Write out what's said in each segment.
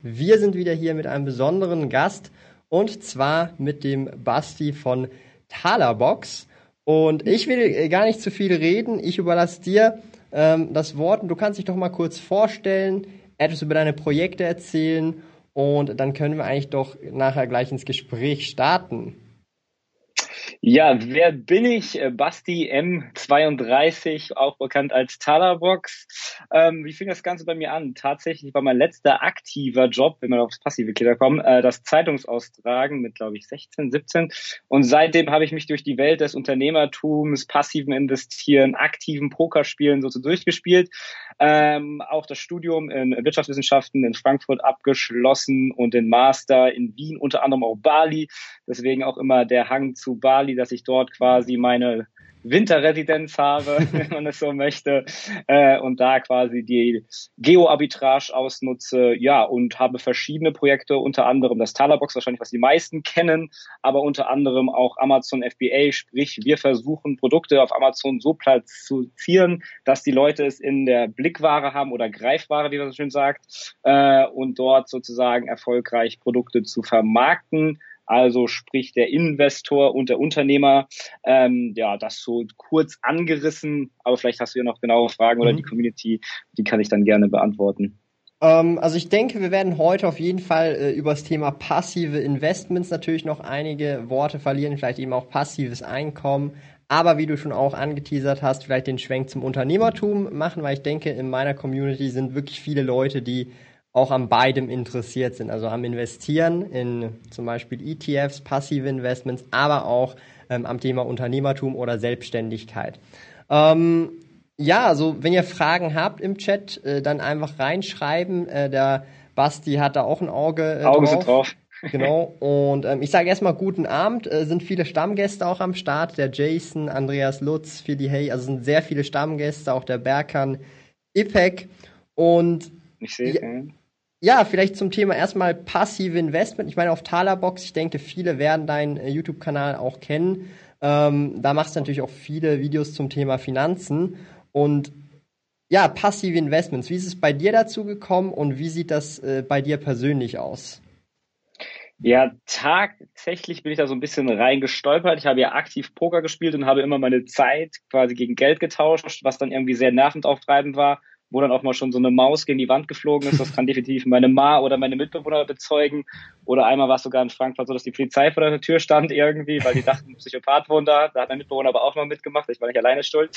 Wir sind wieder hier mit einem besonderen Gast und zwar mit dem Basti von Talerbox. Und ich will äh, gar nicht zu viel reden. Ich überlasse dir ähm, das Wort und du kannst dich doch mal kurz vorstellen, etwas über deine Projekte erzählen und dann können wir eigentlich doch nachher gleich ins Gespräch starten. Ja, wer bin ich? Äh, Basti M32, auch bekannt als Talerbox. Ähm, wie fing das Ganze bei mir an? Tatsächlich war mein letzter aktiver Job, wenn wir aufs passive Glieder kommen, äh, das Zeitungsaustragen mit, glaube ich, 16, 17. Und seitdem habe ich mich durch die Welt des Unternehmertums, passiven Investieren, aktiven Pokerspielen so durchgespielt. Ähm, auch das Studium in Wirtschaftswissenschaften in Frankfurt abgeschlossen und den Master in Wien, unter anderem auch Bali. Deswegen auch immer der Hang zu Bali Bali, dass ich dort quasi meine Winterresidenz habe, wenn man es so möchte, äh, und da quasi die Geo-Arbitrage ausnutze, ja, und habe verschiedene Projekte, unter anderem das Talerbox, wahrscheinlich was die meisten kennen, aber unter anderem auch Amazon FBA, sprich, wir versuchen Produkte auf Amazon so platzieren, dass die Leute es in der Blickware haben oder Greifware, wie man so schön sagt, äh, und dort sozusagen erfolgreich Produkte zu vermarkten also sprich der Investor und der Unternehmer. Ähm, ja, das so kurz angerissen, aber vielleicht hast du ja noch genaue Fragen mhm. oder die Community, die kann ich dann gerne beantworten. Ähm, also ich denke, wir werden heute auf jeden Fall äh, über das Thema passive Investments natürlich noch einige Worte verlieren, vielleicht eben auch passives Einkommen. Aber wie du schon auch angeteasert hast, vielleicht den Schwenk zum Unternehmertum machen, weil ich denke, in meiner Community sind wirklich viele Leute, die auch an beidem interessiert sind, also am Investieren in zum Beispiel ETFs, passive Investments, aber auch ähm, am Thema Unternehmertum oder Selbstständigkeit. Ähm, ja, also wenn ihr Fragen habt im Chat, äh, dann einfach reinschreiben. Äh, der Basti hat da auch ein Auge äh, Augen drauf. Sind drauf. genau. Und ähm, ich sage erstmal guten Abend. Äh, sind viele Stammgäste auch am Start. Der Jason, Andreas Lutz, Philly Hay, also sind sehr viele Stammgäste, auch der Berkan Ipek. Und ich sehe ja, ja, vielleicht zum Thema erstmal passive Investment. Ich meine, auf Talerbox, ich denke, viele werden deinen äh, YouTube-Kanal auch kennen. Ähm, da machst du natürlich auch viele Videos zum Thema Finanzen. Und ja, passive Investments. Wie ist es bei dir dazu gekommen und wie sieht das äh, bei dir persönlich aus? Ja, tatsächlich bin ich da so ein bisschen reingestolpert. Ich habe ja aktiv Poker gespielt und habe immer meine Zeit quasi gegen Geld getauscht, was dann irgendwie sehr nervend auftreibend war wo dann auch mal schon so eine Maus gegen die Wand geflogen ist. Das kann definitiv meine Ma oder meine Mitbewohner bezeugen. Oder einmal war es sogar in Frankfurt so, dass die Polizei vor der Tür stand irgendwie, weil die dachten, Psychopath wohnt da. Da hat mein Mitbewohner aber auch mal mitgemacht. Ich war nicht alleine schuld.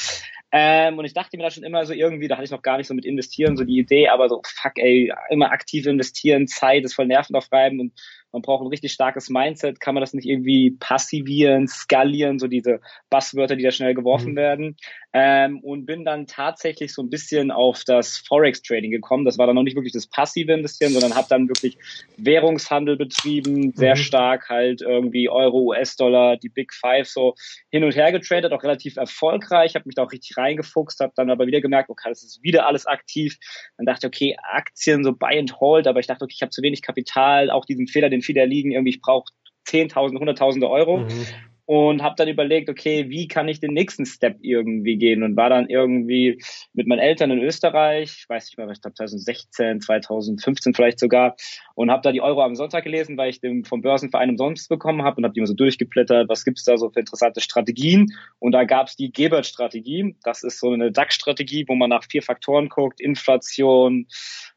Ähm, und ich dachte mir da schon immer so irgendwie, da hatte ich noch gar nicht so mit investieren, so die Idee, aber so, fuck ey, immer aktiv investieren, Zeit ist voll nervenaufreibend und man braucht ein richtig starkes Mindset, kann man das nicht irgendwie passivieren, skalieren, so diese Buzzwörter, die da schnell geworfen mhm. werden. Ähm, und bin dann tatsächlich so ein bisschen auf das Forex-Trading gekommen. Das war dann noch nicht wirklich das passive Investieren, sondern habe dann wirklich Währungshandel betrieben, sehr mhm. stark halt irgendwie Euro, US-Dollar, die Big Five so hin und her getradet, auch relativ erfolgreich, habe mich da auch richtig reingefuchst, habe dann aber wieder gemerkt, okay, das ist wieder alles aktiv. Dann dachte ich, okay, Aktien so buy and hold, aber ich dachte, okay, ich habe zu wenig Kapital, auch diesen Fehler, den viele liegen, irgendwie ich brauche Zehntausende, Hunderttausende Euro. Mhm. Und habe dann überlegt, okay, wie kann ich den nächsten Step irgendwie gehen? Und war dann irgendwie mit meinen Eltern in Österreich, ich weiß nicht mehr, ich glaube 2016, 2015 vielleicht sogar und habe da die Euro am Sonntag gelesen, weil ich den vom Börsenverein umsonst bekommen habe und habe die immer so durchgeblättert, was gibt's da so für interessante Strategien? Und da gab's die Gebert-Strategie, das ist so eine DAX-Strategie, wo man nach vier Faktoren guckt, Inflation,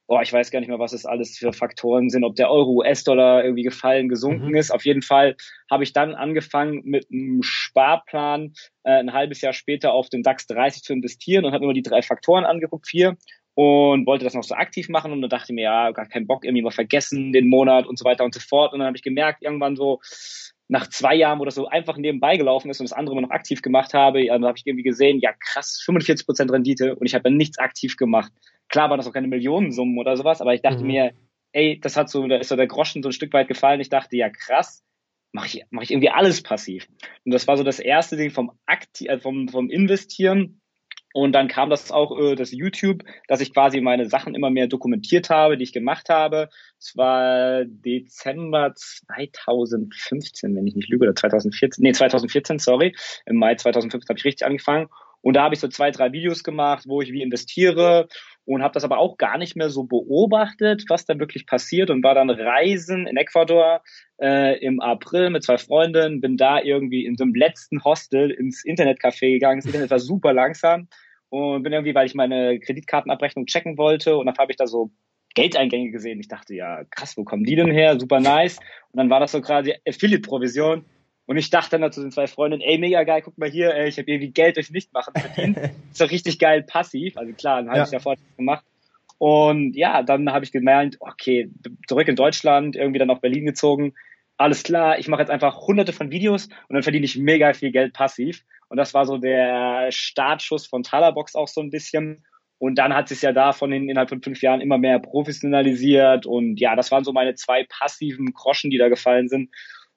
oh, ich weiß gar nicht mehr, was es alles für Faktoren sind, ob der Euro, US-Dollar irgendwie gefallen, gesunken mhm. ist. Auf jeden Fall habe ich dann angefangen mit einem Sparplan äh, ein halbes Jahr später auf den DAX 30 zu investieren und habe immer die drei Faktoren angeguckt, vier und wollte das noch so aktiv machen und dann dachte ich mir, ja, gar keinen Bock, irgendwie mal vergessen den Monat und so weiter und so fort. Und dann habe ich gemerkt, irgendwann so nach zwei Jahren, wo das so einfach nebenbei gelaufen ist und das andere immer noch aktiv gemacht habe, ja, dann habe ich irgendwie gesehen, ja krass, 45 Prozent Rendite und ich habe dann nichts aktiv gemacht. Klar waren das auch keine Millionensummen oder sowas, aber ich dachte mhm. mir, ey, das hat so, da ist so der Groschen so ein Stück weit gefallen. Ich dachte, ja krass, mache ich, mach ich irgendwie alles passiv. Und das war so das erste Ding vom Akti äh, vom, vom Investieren. Und dann kam das auch, äh, das YouTube, dass ich quasi meine Sachen immer mehr dokumentiert habe, die ich gemacht habe. Es war Dezember 2015, wenn ich nicht lüge, oder 2014, nee, 2014, sorry. Im Mai 2015 habe ich richtig angefangen. Und da habe ich so zwei, drei Videos gemacht, wo ich wie investiere und habe das aber auch gar nicht mehr so beobachtet, was da wirklich passiert und war dann reisen in Ecuador äh, im April mit zwei Freundinnen, bin da irgendwie in so einem letzten Hostel ins Internetcafé gegangen. Das Internet war super langsam und bin irgendwie, weil ich meine Kreditkartenabrechnung checken wollte und dann habe ich da so Geldeingänge gesehen. Ich dachte, ja, krass, wo kommen die denn her? Super nice. Und dann war das so quasi Affiliate-Provision. Und ich dachte dann zu den zwei Freundinnen, ey, mega geil, guck mal hier, ey, ich habe irgendwie Geld durch Nichtmachen verdient. ist doch richtig geil passiv. Also klar, dann habe ja. ich ja vorher gemacht. Und ja, dann habe ich gemerkt, okay, zurück in Deutschland, irgendwie dann nach Berlin gezogen. Alles klar, ich mache jetzt einfach hunderte von Videos und dann verdiene ich mega viel Geld passiv. Und das war so der Startschuss von Talabox auch so ein bisschen. Und dann hat sich ja davon in, innerhalb von fünf Jahren immer mehr professionalisiert. Und ja, das waren so meine zwei passiven Groschen, die da gefallen sind.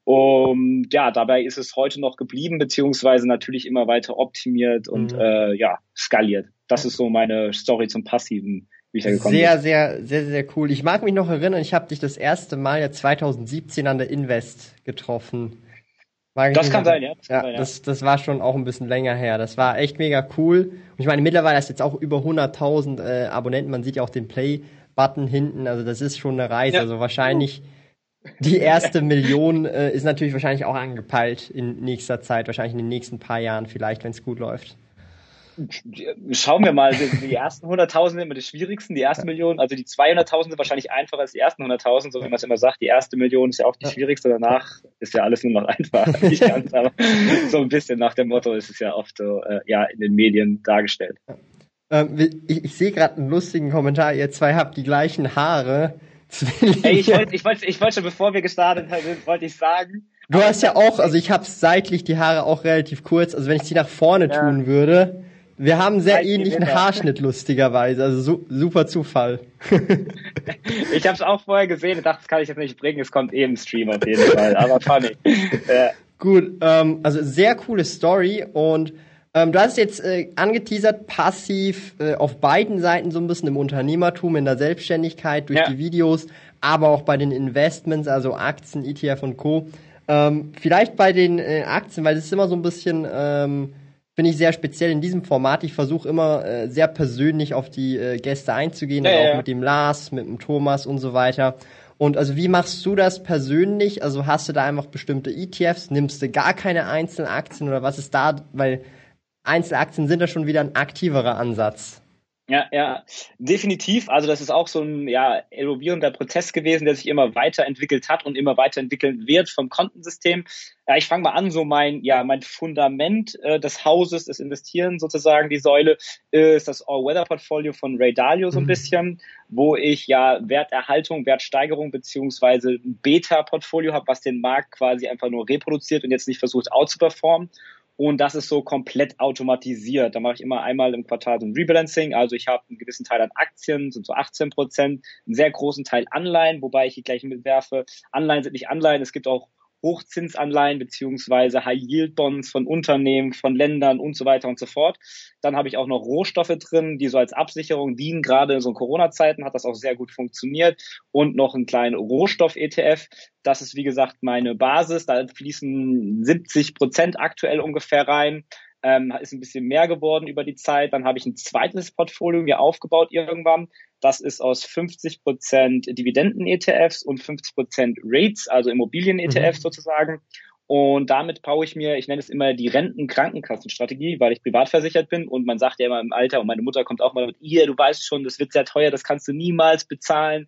Und ja, dabei ist es heute noch geblieben, beziehungsweise natürlich immer weiter optimiert und mhm. äh, ja, skaliert. Das ist so meine Story zum Passiven, wie ich da gekommen sehr, bin. Sehr, sehr, sehr, sehr cool. Ich mag mich noch erinnern, ich habe dich das erste Mal ja 2017 an der Invest getroffen. Das kann sein, ja. Das, ja, sein, ja. Das, das war schon auch ein bisschen länger her. Das war echt mega cool. Und ich meine, mittlerweile ist jetzt auch über 100.000 äh, Abonnenten. Man sieht ja auch den Play-Button hinten. Also das ist schon eine Reise. Ja. Also wahrscheinlich die erste Million äh, ist natürlich wahrscheinlich auch angepeilt in nächster Zeit, wahrscheinlich in den nächsten paar Jahren vielleicht, wenn es gut läuft. Schauen wir mal, die ersten 100.000 sind immer die schwierigsten, die erste Million, also die 200.000 sind wahrscheinlich einfacher als die ersten 100.000, so wie man es immer sagt, die erste Million ist ja auch die schwierigste, danach ist ja alles nur noch einfach, nicht ganz, aber so ein bisschen nach dem Motto ist es ja oft so, äh, ja, in den Medien dargestellt. Ähm, ich, ich sehe gerade einen lustigen Kommentar, ihr zwei habt die gleichen Haare. Ey, ich wollte, ich wollte, ich wollte schon, bevor wir gestartet sind, wollte ich sagen. Du hast ja auch, also ich habe seitlich die Haare auch relativ kurz. Also wenn ich sie nach vorne ja. tun würde, wir haben sehr ähnlichen Haarschnitt lustigerweise. Also su super Zufall. ich habe es auch vorher gesehen und dachte, das kann ich jetzt nicht bringen. Es kommt eh im Stream auf jeden Fall. Aber funny. Ja. Gut, ähm, also sehr coole Story und ähm, du hast jetzt äh, angeteasert, passiv äh, auf beiden Seiten so ein bisschen im Unternehmertum, in der Selbstständigkeit, durch ja. die Videos, aber auch bei den Investments, also Aktien, ETF und Co. Ähm, vielleicht bei den äh, Aktien, weil das ist immer so ein bisschen, ähm, finde ich sehr speziell in diesem Format. Ich versuche immer äh, sehr persönlich auf die äh, Gäste einzugehen, ja, also auch ja. mit dem Lars, mit dem Thomas und so weiter. Und also wie machst du das persönlich? Also hast du da einfach bestimmte ETFs, nimmst du gar keine einzelnen Aktien oder was ist da? Weil Einzelaktien sind da schon wieder ein aktiverer Ansatz. Ja, ja, definitiv. Also das ist auch so ein ja, evolvierender Prozess gewesen, der sich immer weiterentwickelt hat und immer weiterentwickeln wird vom Kontensystem. Ja, ich fange mal an, so mein, ja, mein Fundament äh, des Hauses, des Investieren sozusagen, die Säule, ist das All-Weather-Portfolio von Ray Dalio so ein mhm. bisschen, wo ich ja Werterhaltung, Wertsteigerung beziehungsweise ein Beta-Portfolio habe, was den Markt quasi einfach nur reproduziert und jetzt nicht versucht out zu performen. Und das ist so komplett automatisiert. Da mache ich immer einmal im Quartal so ein Rebalancing. Also ich habe einen gewissen Teil an Aktien, sind so 18 Prozent, einen sehr großen Teil Anleihen, wobei ich die gleichen mitwerfe. Anleihen sind nicht Anleihen. Es gibt auch Hochzinsanleihen beziehungsweise High-Yield-Bonds von Unternehmen, von Ländern und so weiter und so fort. Dann habe ich auch noch Rohstoffe drin, die so als Absicherung dienen. Gerade in so Corona-Zeiten hat das auch sehr gut funktioniert. Und noch einen kleinen Rohstoff-ETF. Das ist, wie gesagt, meine Basis. Da fließen 70 Prozent aktuell ungefähr rein ähm, ist ein bisschen mehr geworden über die Zeit. Dann habe ich ein zweites Portfolio mir aufgebaut irgendwann. Das ist aus 50 Prozent Dividenden-ETFs und 50 Prozent Rates, also Immobilien-ETFs mhm. sozusagen. Und damit baue ich mir, ich nenne es immer die Renten-Krankenkassenstrategie, weil ich privat versichert bin und man sagt ja immer im Alter und meine Mutter kommt auch mal mit, ihr, du weißt schon, das wird sehr teuer, das kannst du niemals bezahlen.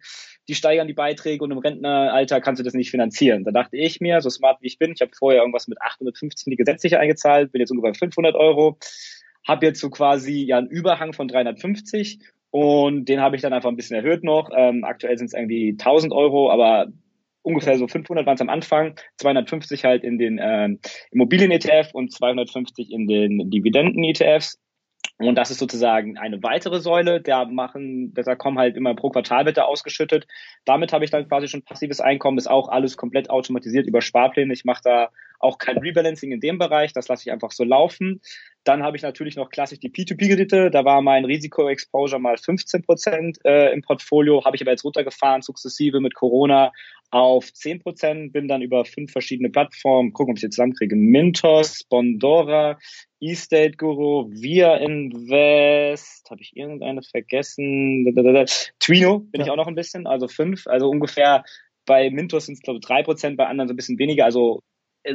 Die steigern die Beiträge und im Rentneralter kannst du das nicht finanzieren. Da dachte ich mir, so smart wie ich bin, ich habe vorher irgendwas mit 850 in die gesetzliche eingezahlt, bin jetzt ungefähr 500 Euro, habe jetzt so quasi ja einen Überhang von 350 und den habe ich dann einfach ein bisschen erhöht noch. Ähm, aktuell sind es irgendwie 1000 Euro, aber ungefähr so 500 waren es am Anfang, 250 halt in den ähm, Immobilien-ETF und 250 in den Dividenden-ETFs. Und das ist sozusagen eine weitere Säule. Da machen, da kommen halt immer pro Quartal wird da ausgeschüttet. Damit habe ich dann quasi schon passives Einkommen. Ist auch alles komplett automatisiert über Sparpläne. Ich mache da auch kein Rebalancing in dem Bereich. Das lasse ich einfach so laufen. Dann habe ich natürlich noch klassisch die P2P-Kredite. Da war mein Risiko-Exposure mal 15 Prozent äh, im Portfolio. Habe ich aber jetzt runtergefahren, sukzessive mit Corona auf 10 Prozent. Bin dann über fünf verschiedene Plattformen. Gucken, ob ich jetzt zusammenkriege. Mintos, Bondora, eState Guru, Via Invest, habe ich irgendeine vergessen? Twino bin ja. ich auch noch ein bisschen, also fünf, also ungefähr bei Mintos sind es glaube ich drei Prozent, bei anderen so ein bisschen weniger, also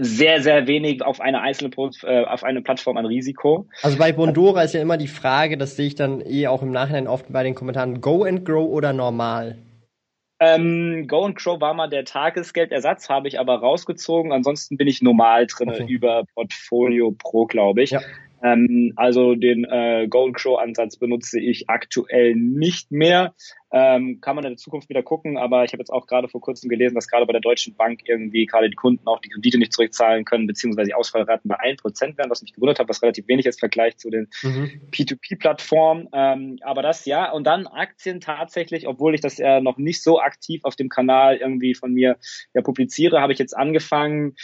sehr, sehr wenig auf eine einzelne äh, auf eine Plattform an Risiko. Also bei Bondora ist ja immer die Frage, das sehe ich dann eh auch im Nachhinein oft bei den Kommentaren, Go and Grow oder normal? Ähm, Go and Grow war mal der Tagesgeldersatz, habe ich aber rausgezogen. Ansonsten bin ich normal drin okay. über Portfolio Pro, glaube ich. Ja. Ähm, also den äh, Golden Crow Ansatz benutze ich aktuell nicht mehr. Ähm, kann man in der Zukunft wieder gucken, aber ich habe jetzt auch gerade vor kurzem gelesen, dass gerade bei der Deutschen Bank irgendwie gerade die Kunden auch die Kredite nicht zurückzahlen können, beziehungsweise die Ausfallraten bei 1% werden, was mich gewundert hat, was relativ wenig ist im Vergleich zu den mhm. P2P-Plattformen. Ähm, aber das ja, und dann Aktien tatsächlich, obwohl ich das ja noch nicht so aktiv auf dem Kanal irgendwie von mir ja publiziere, habe ich jetzt angefangen,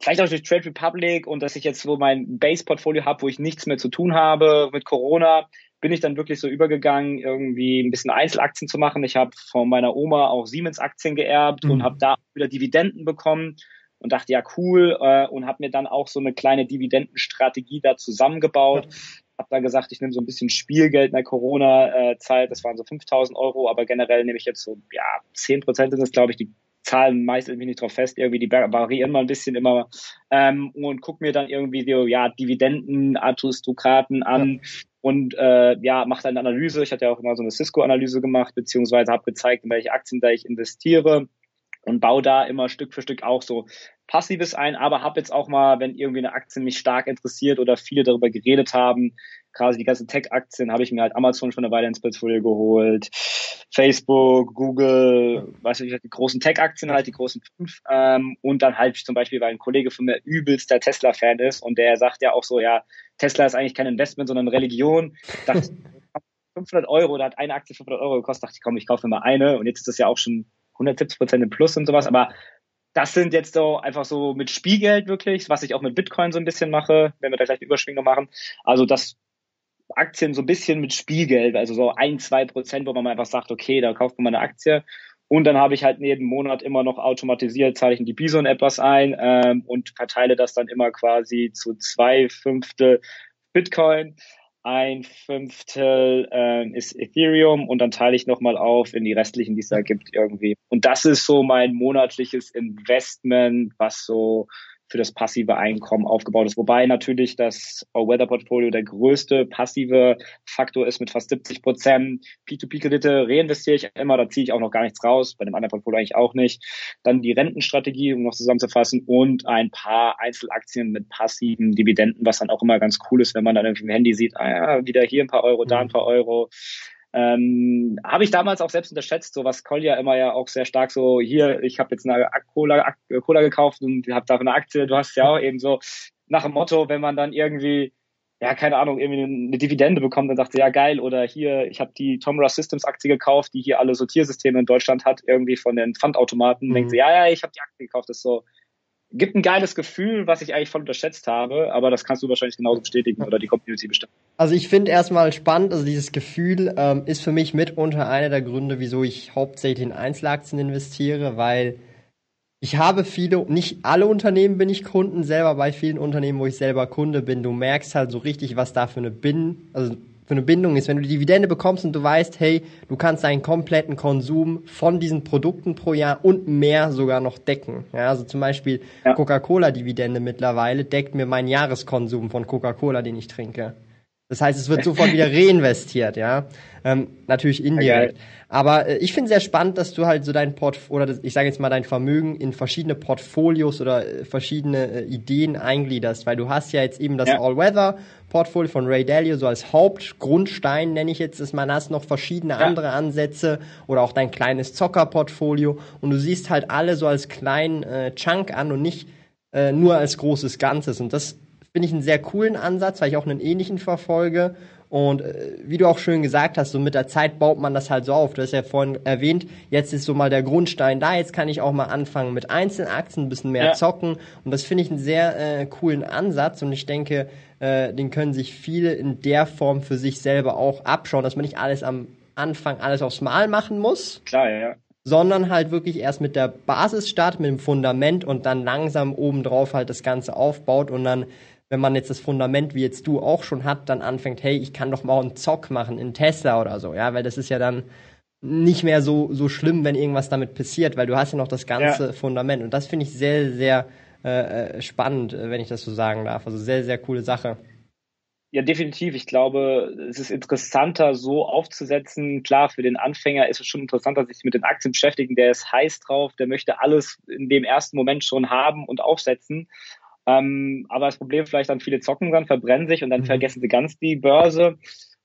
vielleicht auch durch Trade Republic und dass ich jetzt so mein Base-Portfolio habe, wo ich nichts mehr zu tun habe mit Corona, bin ich dann wirklich so übergegangen, irgendwie ein bisschen Einzelaktien zu machen. Ich habe von meiner Oma auch Siemens-Aktien geerbt mhm. und habe da wieder Dividenden bekommen und dachte, ja, cool, äh, und habe mir dann auch so eine kleine Dividendenstrategie da zusammengebaut. Ja. Habe da gesagt, ich nehme so ein bisschen Spielgeld in der Corona-Zeit, das waren so 5000 Euro, aber generell nehme ich jetzt so, ja, 10 Prozent sind das, glaube ich, die Zahlen meist irgendwie nicht drauf fest, irgendwie die variieren mal ein bisschen immer ähm, und guck mir dann irgendwie so, ja, Dividenden, Aristokraten an ja. und äh, ja, mach dann eine Analyse. Ich hatte ja auch immer so eine Cisco-Analyse gemacht, beziehungsweise habe gezeigt, in welche Aktien da ich investiere und baue da immer Stück für Stück auch so Passives ein, aber habe jetzt auch mal, wenn irgendwie eine Aktie mich stark interessiert oder viele darüber geredet haben, gerade die ganzen Tech-Aktien, habe ich mir halt Amazon schon eine Weile ins Portfolio geholt, Facebook, Google, weiß ich, die großen Tech-Aktien halt, die großen fünf, ähm, und dann halt zum Beispiel, weil ein Kollege von mir übelst der Tesla-Fan ist und der sagt ja auch so, ja, Tesla ist eigentlich kein Investment, sondern Religion. Dachte, 500 Euro, da hat eine Aktie 500 Euro gekostet, dachte ich, komm, ich kaufe mir mal eine und jetzt ist das ja auch schon 170 Prozent im Plus und sowas, aber das sind jetzt so einfach so mit Spielgeld wirklich, was ich auch mit Bitcoin so ein bisschen mache, wenn wir da gleich eine Überschwingung machen. Also das Aktien so ein bisschen mit Spielgeld, also so ein, zwei Prozent, wo man einfach sagt, okay, da kauft man mal eine Aktie. Und dann habe ich halt jeden Monat immer noch automatisiert, zahle ich in die Bison etwas ein ähm, und verteile das dann immer quasi zu zwei Fünfte Bitcoin ein Fünftel äh, ist Ethereum und dann teile ich nochmal auf in die restlichen, die es da gibt irgendwie. Und das ist so mein monatliches Investment, was so für das passive Einkommen aufgebaut ist. Wobei natürlich das All-Weather-Portfolio der größte passive Faktor ist mit fast 70 Prozent. P2P-Kredite reinvestiere ich immer, da ziehe ich auch noch gar nichts raus, bei dem anderen Portfolio eigentlich auch nicht. Dann die Rentenstrategie, um noch zusammenzufassen, und ein paar Einzelaktien mit passiven Dividenden, was dann auch immer ganz cool ist, wenn man dann im Handy sieht, ah ja, wieder hier ein paar Euro, da ein paar Euro. Ähm, habe ich damals auch selbst unterschätzt, so was Kolja immer ja auch sehr stark so, hier, ich habe jetzt eine Cola, Cola gekauft und habe da eine Aktie, du hast ja auch eben so nach dem Motto, wenn man dann irgendwie ja, keine Ahnung, irgendwie eine Dividende bekommt, dann sagt sie, ja geil, oder hier, ich habe die Tomra Systems Aktie gekauft, die hier alle Sortiersysteme in Deutschland hat, irgendwie von den Pfandautomaten, mhm. denkt sie, ja, ja, ich habe die Aktie gekauft, das ist so, gibt ein geiles Gefühl, was ich eigentlich voll unterschätzt habe, aber das kannst du wahrscheinlich genauso bestätigen oder die Community bestimmt. Also ich finde erstmal spannend, also dieses Gefühl ähm, ist für mich mitunter einer der Gründe, wieso ich hauptsächlich in Einzelaktien investiere, weil ich habe viele, nicht alle Unternehmen bin ich Kunden, selber bei vielen Unternehmen, wo ich selber Kunde bin, du merkst halt so richtig, was da für eine Bin, also für eine Bindung ist. Wenn du die Dividende bekommst und du weißt, hey, du kannst deinen kompletten Konsum von diesen Produkten pro Jahr und mehr sogar noch decken. Ja, also zum Beispiel ja. Coca-Cola-Dividende mittlerweile deckt mir meinen Jahreskonsum von Coca-Cola, den ich trinke. Das heißt, es wird sofort wieder reinvestiert, ja. Ähm, natürlich indirekt. Aber äh, ich finde sehr spannend, dass du halt so dein Port oder das, ich sage jetzt mal dein Vermögen in verschiedene Portfolios oder äh, verschiedene äh, Ideen eingliederst, weil du hast ja jetzt eben das ja. All-Weather-Portfolio von Ray Dalio so als Hauptgrundstein, nenne ich jetzt, dass man hast noch verschiedene ja. andere Ansätze oder auch dein kleines Zocker-Portfolio und du siehst halt alle so als kleinen äh, Chunk an und nicht äh, nur als großes Ganzes und das finde ich einen sehr coolen Ansatz, weil ich auch einen ähnlichen verfolge. Und äh, wie du auch schön gesagt hast, so mit der Zeit baut man das halt so auf. Du hast ja vorhin erwähnt, jetzt ist so mal der Grundstein da, jetzt kann ich auch mal anfangen mit Einzelaktien, ein bisschen mehr ja. zocken. Und das finde ich einen sehr äh, coolen Ansatz und ich denke, äh, den können sich viele in der Form für sich selber auch abschauen, dass man nicht alles am Anfang alles aufs Mal machen muss. Klar, ja. Sondern halt wirklich erst mit der Basis startet, mit dem Fundament und dann langsam obendrauf halt das Ganze aufbaut und dann wenn man jetzt das Fundament, wie jetzt du auch schon hat, dann anfängt, hey, ich kann doch mal einen Zock machen in Tesla oder so, ja, weil das ist ja dann nicht mehr so, so schlimm, wenn irgendwas damit passiert, weil du hast ja noch das ganze ja. Fundament und das finde ich sehr, sehr äh, äh spannend, äh, wenn ich das so sagen darf. Also sehr, sehr coole Sache. Ja, definitiv. Ich glaube, es ist interessanter, so aufzusetzen. Klar, für den Anfänger ist es schon interessanter, sich mit den Aktien beschäftigen. Der ist heiß drauf, der möchte alles in dem ersten Moment schon haben und aufsetzen. Ähm, aber das Problem vielleicht dann viele zocken dann, verbrennen sich und dann mhm. vergessen sie ganz die Börse.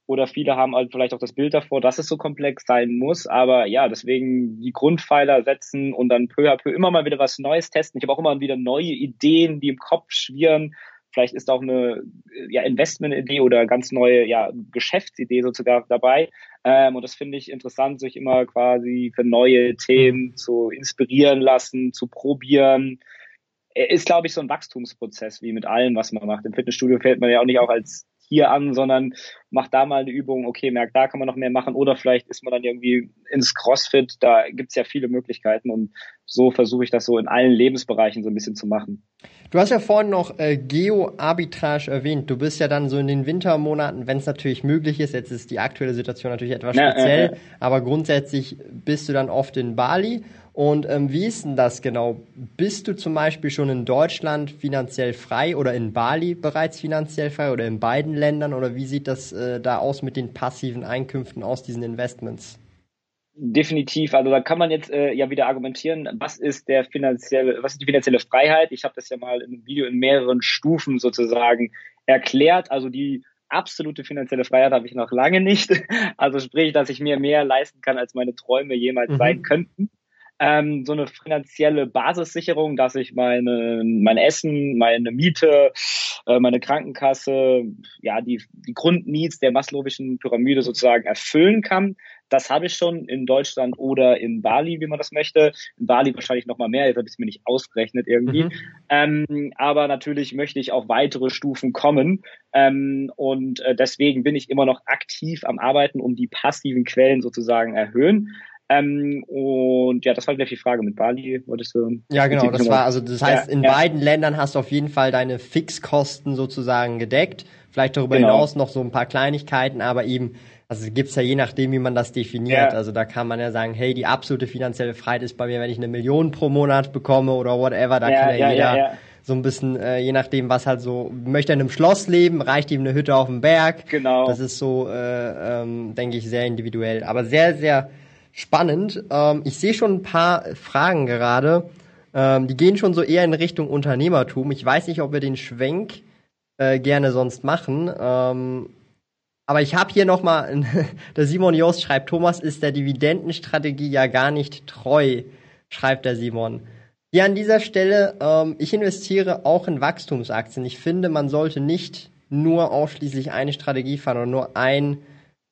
Oder viele haben halt vielleicht auch das Bild davor, dass es so komplex sein muss. Aber ja, deswegen die Grundpfeiler setzen und dann peu à peu immer mal wieder was Neues testen. Ich habe auch immer wieder neue Ideen, die im Kopf schwirren. Vielleicht ist auch eine ja, Investmentidee oder ganz neue ja, Geschäftsidee sozusagen dabei. Ähm, und das finde ich interessant, sich immer quasi für neue Themen mhm. zu inspirieren lassen, zu probieren ist, glaube ich, so ein Wachstumsprozess, wie mit allem, was man macht. Im Fitnessstudio fällt man ja auch nicht auch als hier an, sondern macht da mal eine Übung, okay, merkt, da kann man noch mehr machen oder vielleicht ist man dann irgendwie ins CrossFit, da gibt's ja viele Möglichkeiten und so versuche ich das so in allen Lebensbereichen so ein bisschen zu machen. Du hast ja vorhin noch äh, Geo-Arbitrage erwähnt. Du bist ja dann so in den Wintermonaten, wenn es natürlich möglich ist, jetzt ist die aktuelle Situation natürlich etwas speziell, ja, äh, äh. aber grundsätzlich bist du dann oft in Bali und ähm, wie ist denn das genau? Bist du zum Beispiel schon in Deutschland finanziell frei oder in Bali bereits finanziell frei oder in beiden Ländern oder wie sieht das äh, da aus mit den passiven Einkünften aus diesen Investments? Definitiv. Also da kann man jetzt äh, ja wieder argumentieren, was ist der finanzielle, was ist die finanzielle Freiheit? Ich habe das ja mal in einem Video in mehreren Stufen sozusagen erklärt. Also die absolute finanzielle Freiheit habe ich noch lange nicht. Also sprich, dass ich mir mehr leisten kann, als meine Träume jemals mhm. sein könnten ähm, so eine finanzielle Basissicherung, dass ich meine, mein Essen, meine Miete, äh, meine Krankenkasse, ja, die, die Grundneeds der maslowischen Pyramide sozusagen erfüllen kann. Das habe ich schon in Deutschland oder in Bali, wie man das möchte. In Bali wahrscheinlich noch mal mehr, jetzt habe ich es mir nicht ausgerechnet irgendwie. Mhm. Ähm, aber natürlich möchte ich auf weitere Stufen kommen. Ähm, und äh, deswegen bin ich immer noch aktiv am Arbeiten, um die passiven Quellen sozusagen erhöhen. Ähm, und ja, das war gleich die Frage mit Bali, wolltest du? Ja, genau, das war, also das heißt, ja, in ja. beiden Ländern hast du auf jeden Fall deine Fixkosten sozusagen gedeckt. Vielleicht darüber genau. hinaus noch so ein paar Kleinigkeiten, aber eben, also gibt's ja je nachdem, wie man das definiert. Ja. Also da kann man ja sagen, hey, die absolute finanzielle Freiheit ist bei mir, wenn ich eine Million pro Monat bekomme oder whatever, da kann ja, jeder so ein bisschen, äh, je nachdem, was halt so, möchte er in einem Schloss leben, reicht ihm eine Hütte auf dem Berg. Genau. Das ist so, äh, ähm, denke ich, sehr individuell. Aber sehr, sehr spannend. Ähm, ich sehe schon ein paar Fragen gerade. Ähm, die gehen schon so eher in Richtung Unternehmertum. Ich weiß nicht, ob wir den Schwenk äh, gerne sonst machen. Ähm, aber ich habe hier nochmal, der Simon Jost schreibt, Thomas ist der Dividendenstrategie ja gar nicht treu, schreibt der Simon. Hier an dieser Stelle, ähm, ich investiere auch in Wachstumsaktien. Ich finde, man sollte nicht nur ausschließlich eine Strategie fahren oder nur ein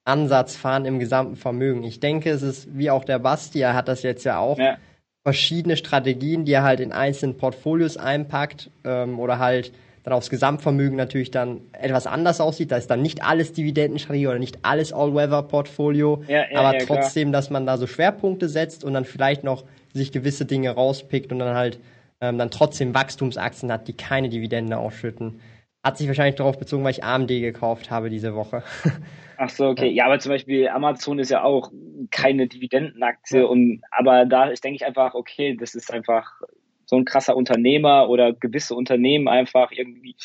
Ansatz fahren im gesamten Vermögen. Ich denke, es ist wie auch der Basti, er hat das jetzt ja auch, ja. verschiedene Strategien, die er halt in einzelnen Portfolios einpackt ähm, oder halt dann aufs Gesamtvermögen natürlich dann etwas anders aussieht. Da ist dann nicht alles Dividendenstrategie oder nicht alles All-Weather-Portfolio, ja, ja, aber trotzdem, dass man da so Schwerpunkte setzt und dann vielleicht noch sich gewisse Dinge rauspickt und dann halt ähm, dann trotzdem Wachstumsaktien hat, die keine Dividende ausschütten. Hat sich wahrscheinlich darauf bezogen, weil ich AMD gekauft habe diese Woche. Ach so, okay. Ja, aber zum Beispiel Amazon ist ja auch keine Dividendenaktie und aber da ist denke ich einfach, okay, das ist einfach so ein krasser Unternehmer oder gewisse Unternehmen einfach irgendwie,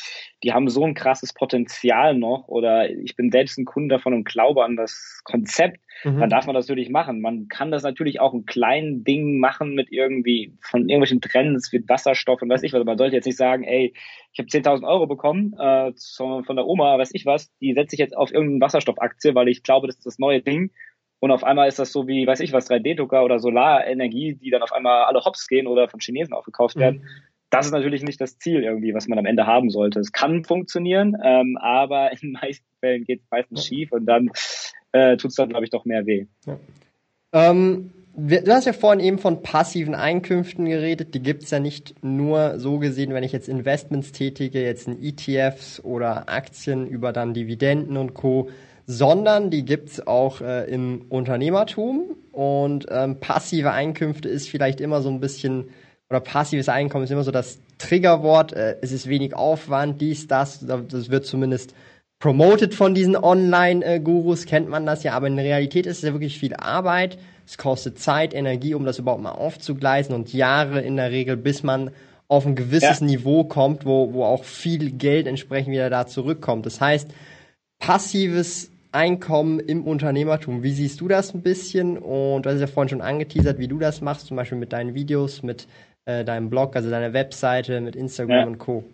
die haben so ein krasses Potenzial noch oder ich bin selbst ein Kunde davon und glaube an das Konzept, mhm. dann darf man das natürlich machen. Man kann das natürlich auch ein kleinen Ding machen mit irgendwie von irgendwelchen Trends wie Wasserstoff und weiß ich was. Man sollte jetzt nicht sagen, ey, ich habe 10.000 Euro bekommen äh, von der Oma, weiß ich was, die setze ich jetzt auf irgendeine Wasserstoffaktie, weil ich glaube, das ist das neue Ding und auf einmal ist das so wie, weiß ich was, 3D-Drucker oder Solarenergie, die dann auf einmal alle hops gehen oder von Chinesen aufgekauft werden. Mhm. das ist natürlich nicht das Ziel irgendwie, was man am Ende haben sollte. Es kann funktionieren, ähm, aber in den meisten Fällen geht es meistens schief und dann äh, tut es dann, glaube ich, doch mehr weh. Ja. Ähm, du hast ja vorhin eben von passiven Einkünften geredet. Die gibt es ja nicht nur so gesehen, wenn ich jetzt Investments tätige, jetzt in ETFs oder Aktien über dann Dividenden und Co., sondern die gibt es auch äh, im Unternehmertum. Und ähm, passive Einkünfte ist vielleicht immer so ein bisschen oder passives Einkommen ist immer so das Triggerwort. Äh, es ist wenig Aufwand, dies, das. Das wird zumindest promoted von diesen Online-Gurus, kennt man das ja. Aber in der Realität ist es ja wirklich viel Arbeit. Es kostet Zeit, Energie, um das überhaupt mal aufzugleisen und Jahre in der Regel, bis man auf ein gewisses ja. Niveau kommt, wo, wo auch viel Geld entsprechend wieder da zurückkommt. Das heißt, passives Einkommen im Unternehmertum. Wie siehst du das ein bisschen? Und du hast ja vorhin schon angeteasert, wie du das machst, zum Beispiel mit deinen Videos, mit äh, deinem Blog, also deiner Webseite, mit Instagram ja. und Co.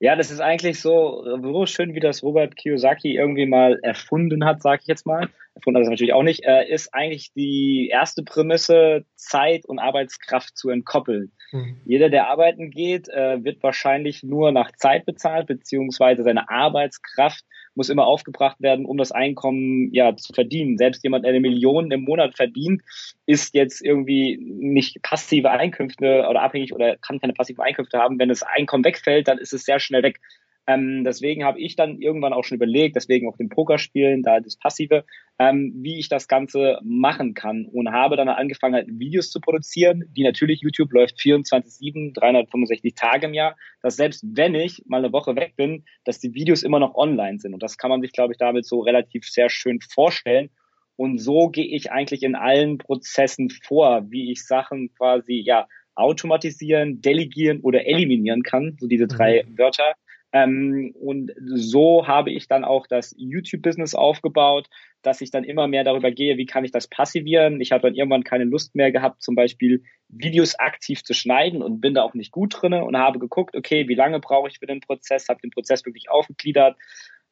Ja, das ist eigentlich so, so schön, wie das Robert Kiyosaki irgendwie mal erfunden hat, sage ich jetzt mal. Erfunden hat es natürlich auch nicht. Äh, ist eigentlich die erste Prämisse, Zeit und Arbeitskraft zu entkoppeln. Mhm. Jeder, der arbeiten geht, äh, wird wahrscheinlich nur nach Zeit bezahlt, beziehungsweise seine Arbeitskraft muss immer aufgebracht werden, um das Einkommen ja zu verdienen. Selbst jemand, der eine Million im Monat verdient, ist jetzt irgendwie nicht passive Einkünfte oder abhängig oder kann keine passiven Einkünfte haben. Wenn das Einkommen wegfällt, dann ist es sehr schnell weg. Ähm, deswegen habe ich dann irgendwann auch schon überlegt, deswegen auch den Pokerspielen, da das Passive, ähm, wie ich das Ganze machen kann und habe dann angefangen, halt Videos zu produzieren, die natürlich YouTube läuft 24-7, 365 Tage im Jahr, dass selbst wenn ich mal eine Woche weg bin, dass die Videos immer noch online sind und das kann man sich, glaube ich, damit so relativ sehr schön vorstellen. Und so gehe ich eigentlich in allen Prozessen vor, wie ich Sachen quasi, ja, automatisieren, delegieren oder eliminieren kann, so diese drei mhm. Wörter. Ähm, und so habe ich dann auch das YouTube-Business aufgebaut, dass ich dann immer mehr darüber gehe, wie kann ich das passivieren. Ich habe dann irgendwann keine Lust mehr gehabt, zum Beispiel Videos aktiv zu schneiden und bin da auch nicht gut drinne und habe geguckt, okay, wie lange brauche ich für den Prozess, habe den Prozess wirklich aufgegliedert,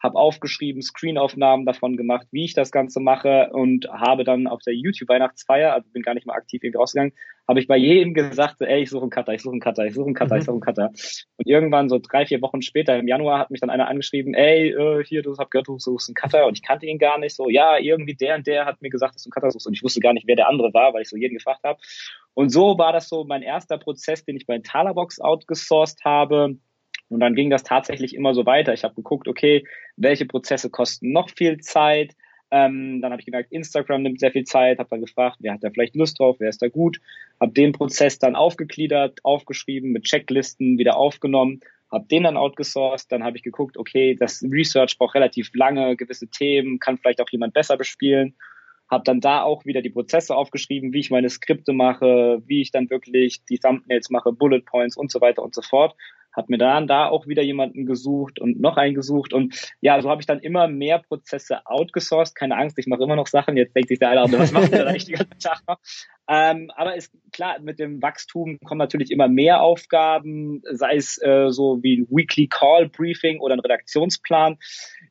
habe aufgeschrieben, Screenaufnahmen davon gemacht, wie ich das Ganze mache und habe dann auf der YouTube-Weihnachtsfeier, also bin gar nicht mal aktiv irgendwie rausgegangen, habe ich bei jedem gesagt, ey, ich suche einen Cutter, ich suche einen Cutter, ich suche einen Cutter, mhm. ich suche einen Cutter. Und irgendwann so drei, vier Wochen später im Januar hat mich dann einer angeschrieben, ey, äh, hier, du hast gehört, du suchst einen Cutter und ich kannte ihn gar nicht so, ja, irgendwie der und der hat mir gesagt, dass du einen Cutter suchst und ich wusste gar nicht, wer der andere war, weil ich so jeden gefragt habe. Und so war das so mein erster Prozess, den ich bei Talabox outgesourced habe und dann ging das tatsächlich immer so weiter. Ich habe geguckt, okay, welche Prozesse kosten noch viel Zeit? Ähm, dann habe ich gemerkt, Instagram nimmt sehr viel Zeit, habe dann gefragt, wer hat da vielleicht Lust drauf, wer ist da gut, habe den Prozess dann aufgegliedert, aufgeschrieben, mit Checklisten wieder aufgenommen, habe den dann outgesourced, dann habe ich geguckt, okay, das Research braucht relativ lange, gewisse Themen, kann vielleicht auch jemand besser bespielen, habe dann da auch wieder die Prozesse aufgeschrieben, wie ich meine Skripte mache, wie ich dann wirklich die Thumbnails mache, Bullet Points und so weiter und so fort habe mir dann da auch wieder jemanden gesucht und noch einen gesucht und ja, so habe ich dann immer mehr Prozesse outgesourced. Keine Angst, ich mache immer noch Sachen. Jetzt denkt sich der eine, was macht der da eigentlich die ganze Tag noch? Ähm, aber ist klar, mit dem Wachstum kommen natürlich immer mehr Aufgaben, sei es äh, so wie ein Weekly Call Briefing oder ein Redaktionsplan,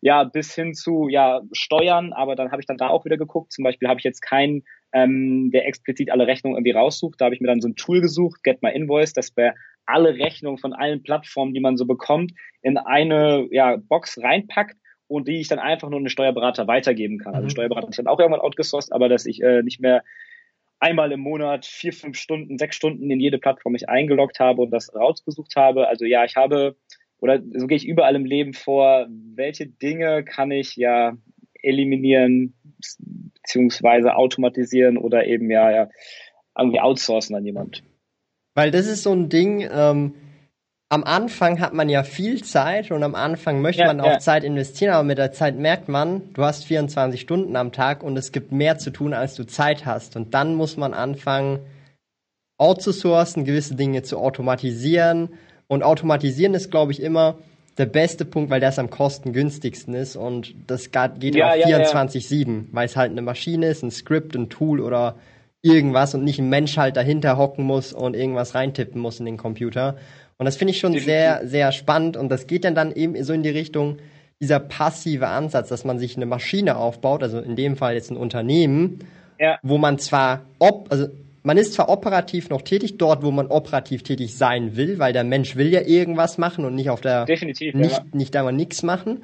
ja, bis hin zu ja Steuern. Aber dann habe ich dann da auch wieder geguckt. Zum Beispiel habe ich jetzt keinen ähm, der explizit alle Rechnungen irgendwie raussucht. Da habe ich mir dann so ein Tool gesucht, Get My Invoice, das bei alle Rechnungen von allen Plattformen, die man so bekommt, in eine ja, Box reinpackt und die ich dann einfach nur einen Steuerberater weitergeben kann. Also mhm. Steuerberater ist dann auch irgendwann outgesourced, aber dass ich äh, nicht mehr einmal im Monat vier, fünf Stunden, sechs Stunden in jede Plattform mich eingeloggt habe und das rausgesucht habe. Also ja, ich habe, oder so gehe ich überall im Leben vor, welche Dinge kann ich ja eliminieren, beziehungsweise automatisieren oder eben ja, ja irgendwie outsourcen an jemand. Weil das ist so ein Ding, ähm, am Anfang hat man ja viel Zeit und am Anfang möchte ja, man auch ja. Zeit investieren, aber mit der Zeit merkt man, du hast 24 Stunden am Tag und es gibt mehr zu tun, als du Zeit hast. Und dann muss man anfangen, outzusourcen, gewisse Dinge zu automatisieren. Und automatisieren ist, glaube ich, immer der beste Punkt, weil das am kostengünstigsten ist und das geht ja, auch 24-7, weil es halt eine Maschine ist, ein Script, ein Tool oder irgendwas und nicht ein Mensch halt dahinter hocken muss und irgendwas reintippen muss in den Computer. Und das finde ich schon Definitiv. sehr, sehr spannend und das geht dann dann eben so in die Richtung dieser passive Ansatz, dass man sich eine Maschine aufbaut, also in dem Fall jetzt ein Unternehmen, ja. wo man zwar ob, also man ist zwar operativ noch tätig, dort, wo man operativ tätig sein will, weil der Mensch will ja irgendwas machen und nicht auf der, Definitiv, nicht, ja. nicht einmal nichts machen.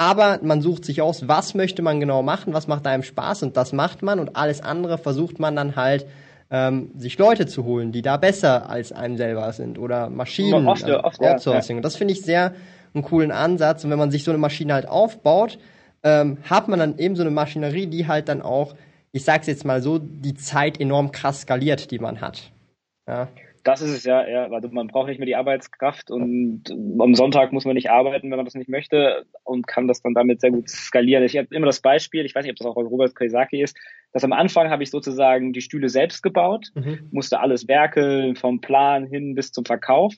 Aber man sucht sich aus, was möchte man genau machen, was macht einem Spaß und das macht man und alles andere versucht man dann halt ähm, sich Leute zu holen, die da besser als einem selber sind oder Maschinen, Oft, also oft, ja, Outsourcing. Und das finde ich sehr einen coolen Ansatz. Und wenn man sich so eine Maschine halt aufbaut, ähm, hat man dann eben so eine Maschinerie, die halt dann auch, ich sag's jetzt mal so, die Zeit enorm krass skaliert, die man hat. Ja. Das ist es ja, ja. Also man braucht nicht mehr die Arbeitskraft und am Sonntag muss man nicht arbeiten, wenn man das nicht möchte und kann das dann damit sehr gut skalieren. Ich habe immer das Beispiel, ich weiß nicht, ob das auch bei Robert Kiyosaki ist, dass am Anfang habe ich sozusagen die Stühle selbst gebaut, mhm. musste alles werkeln, vom Plan hin bis zum Verkauf.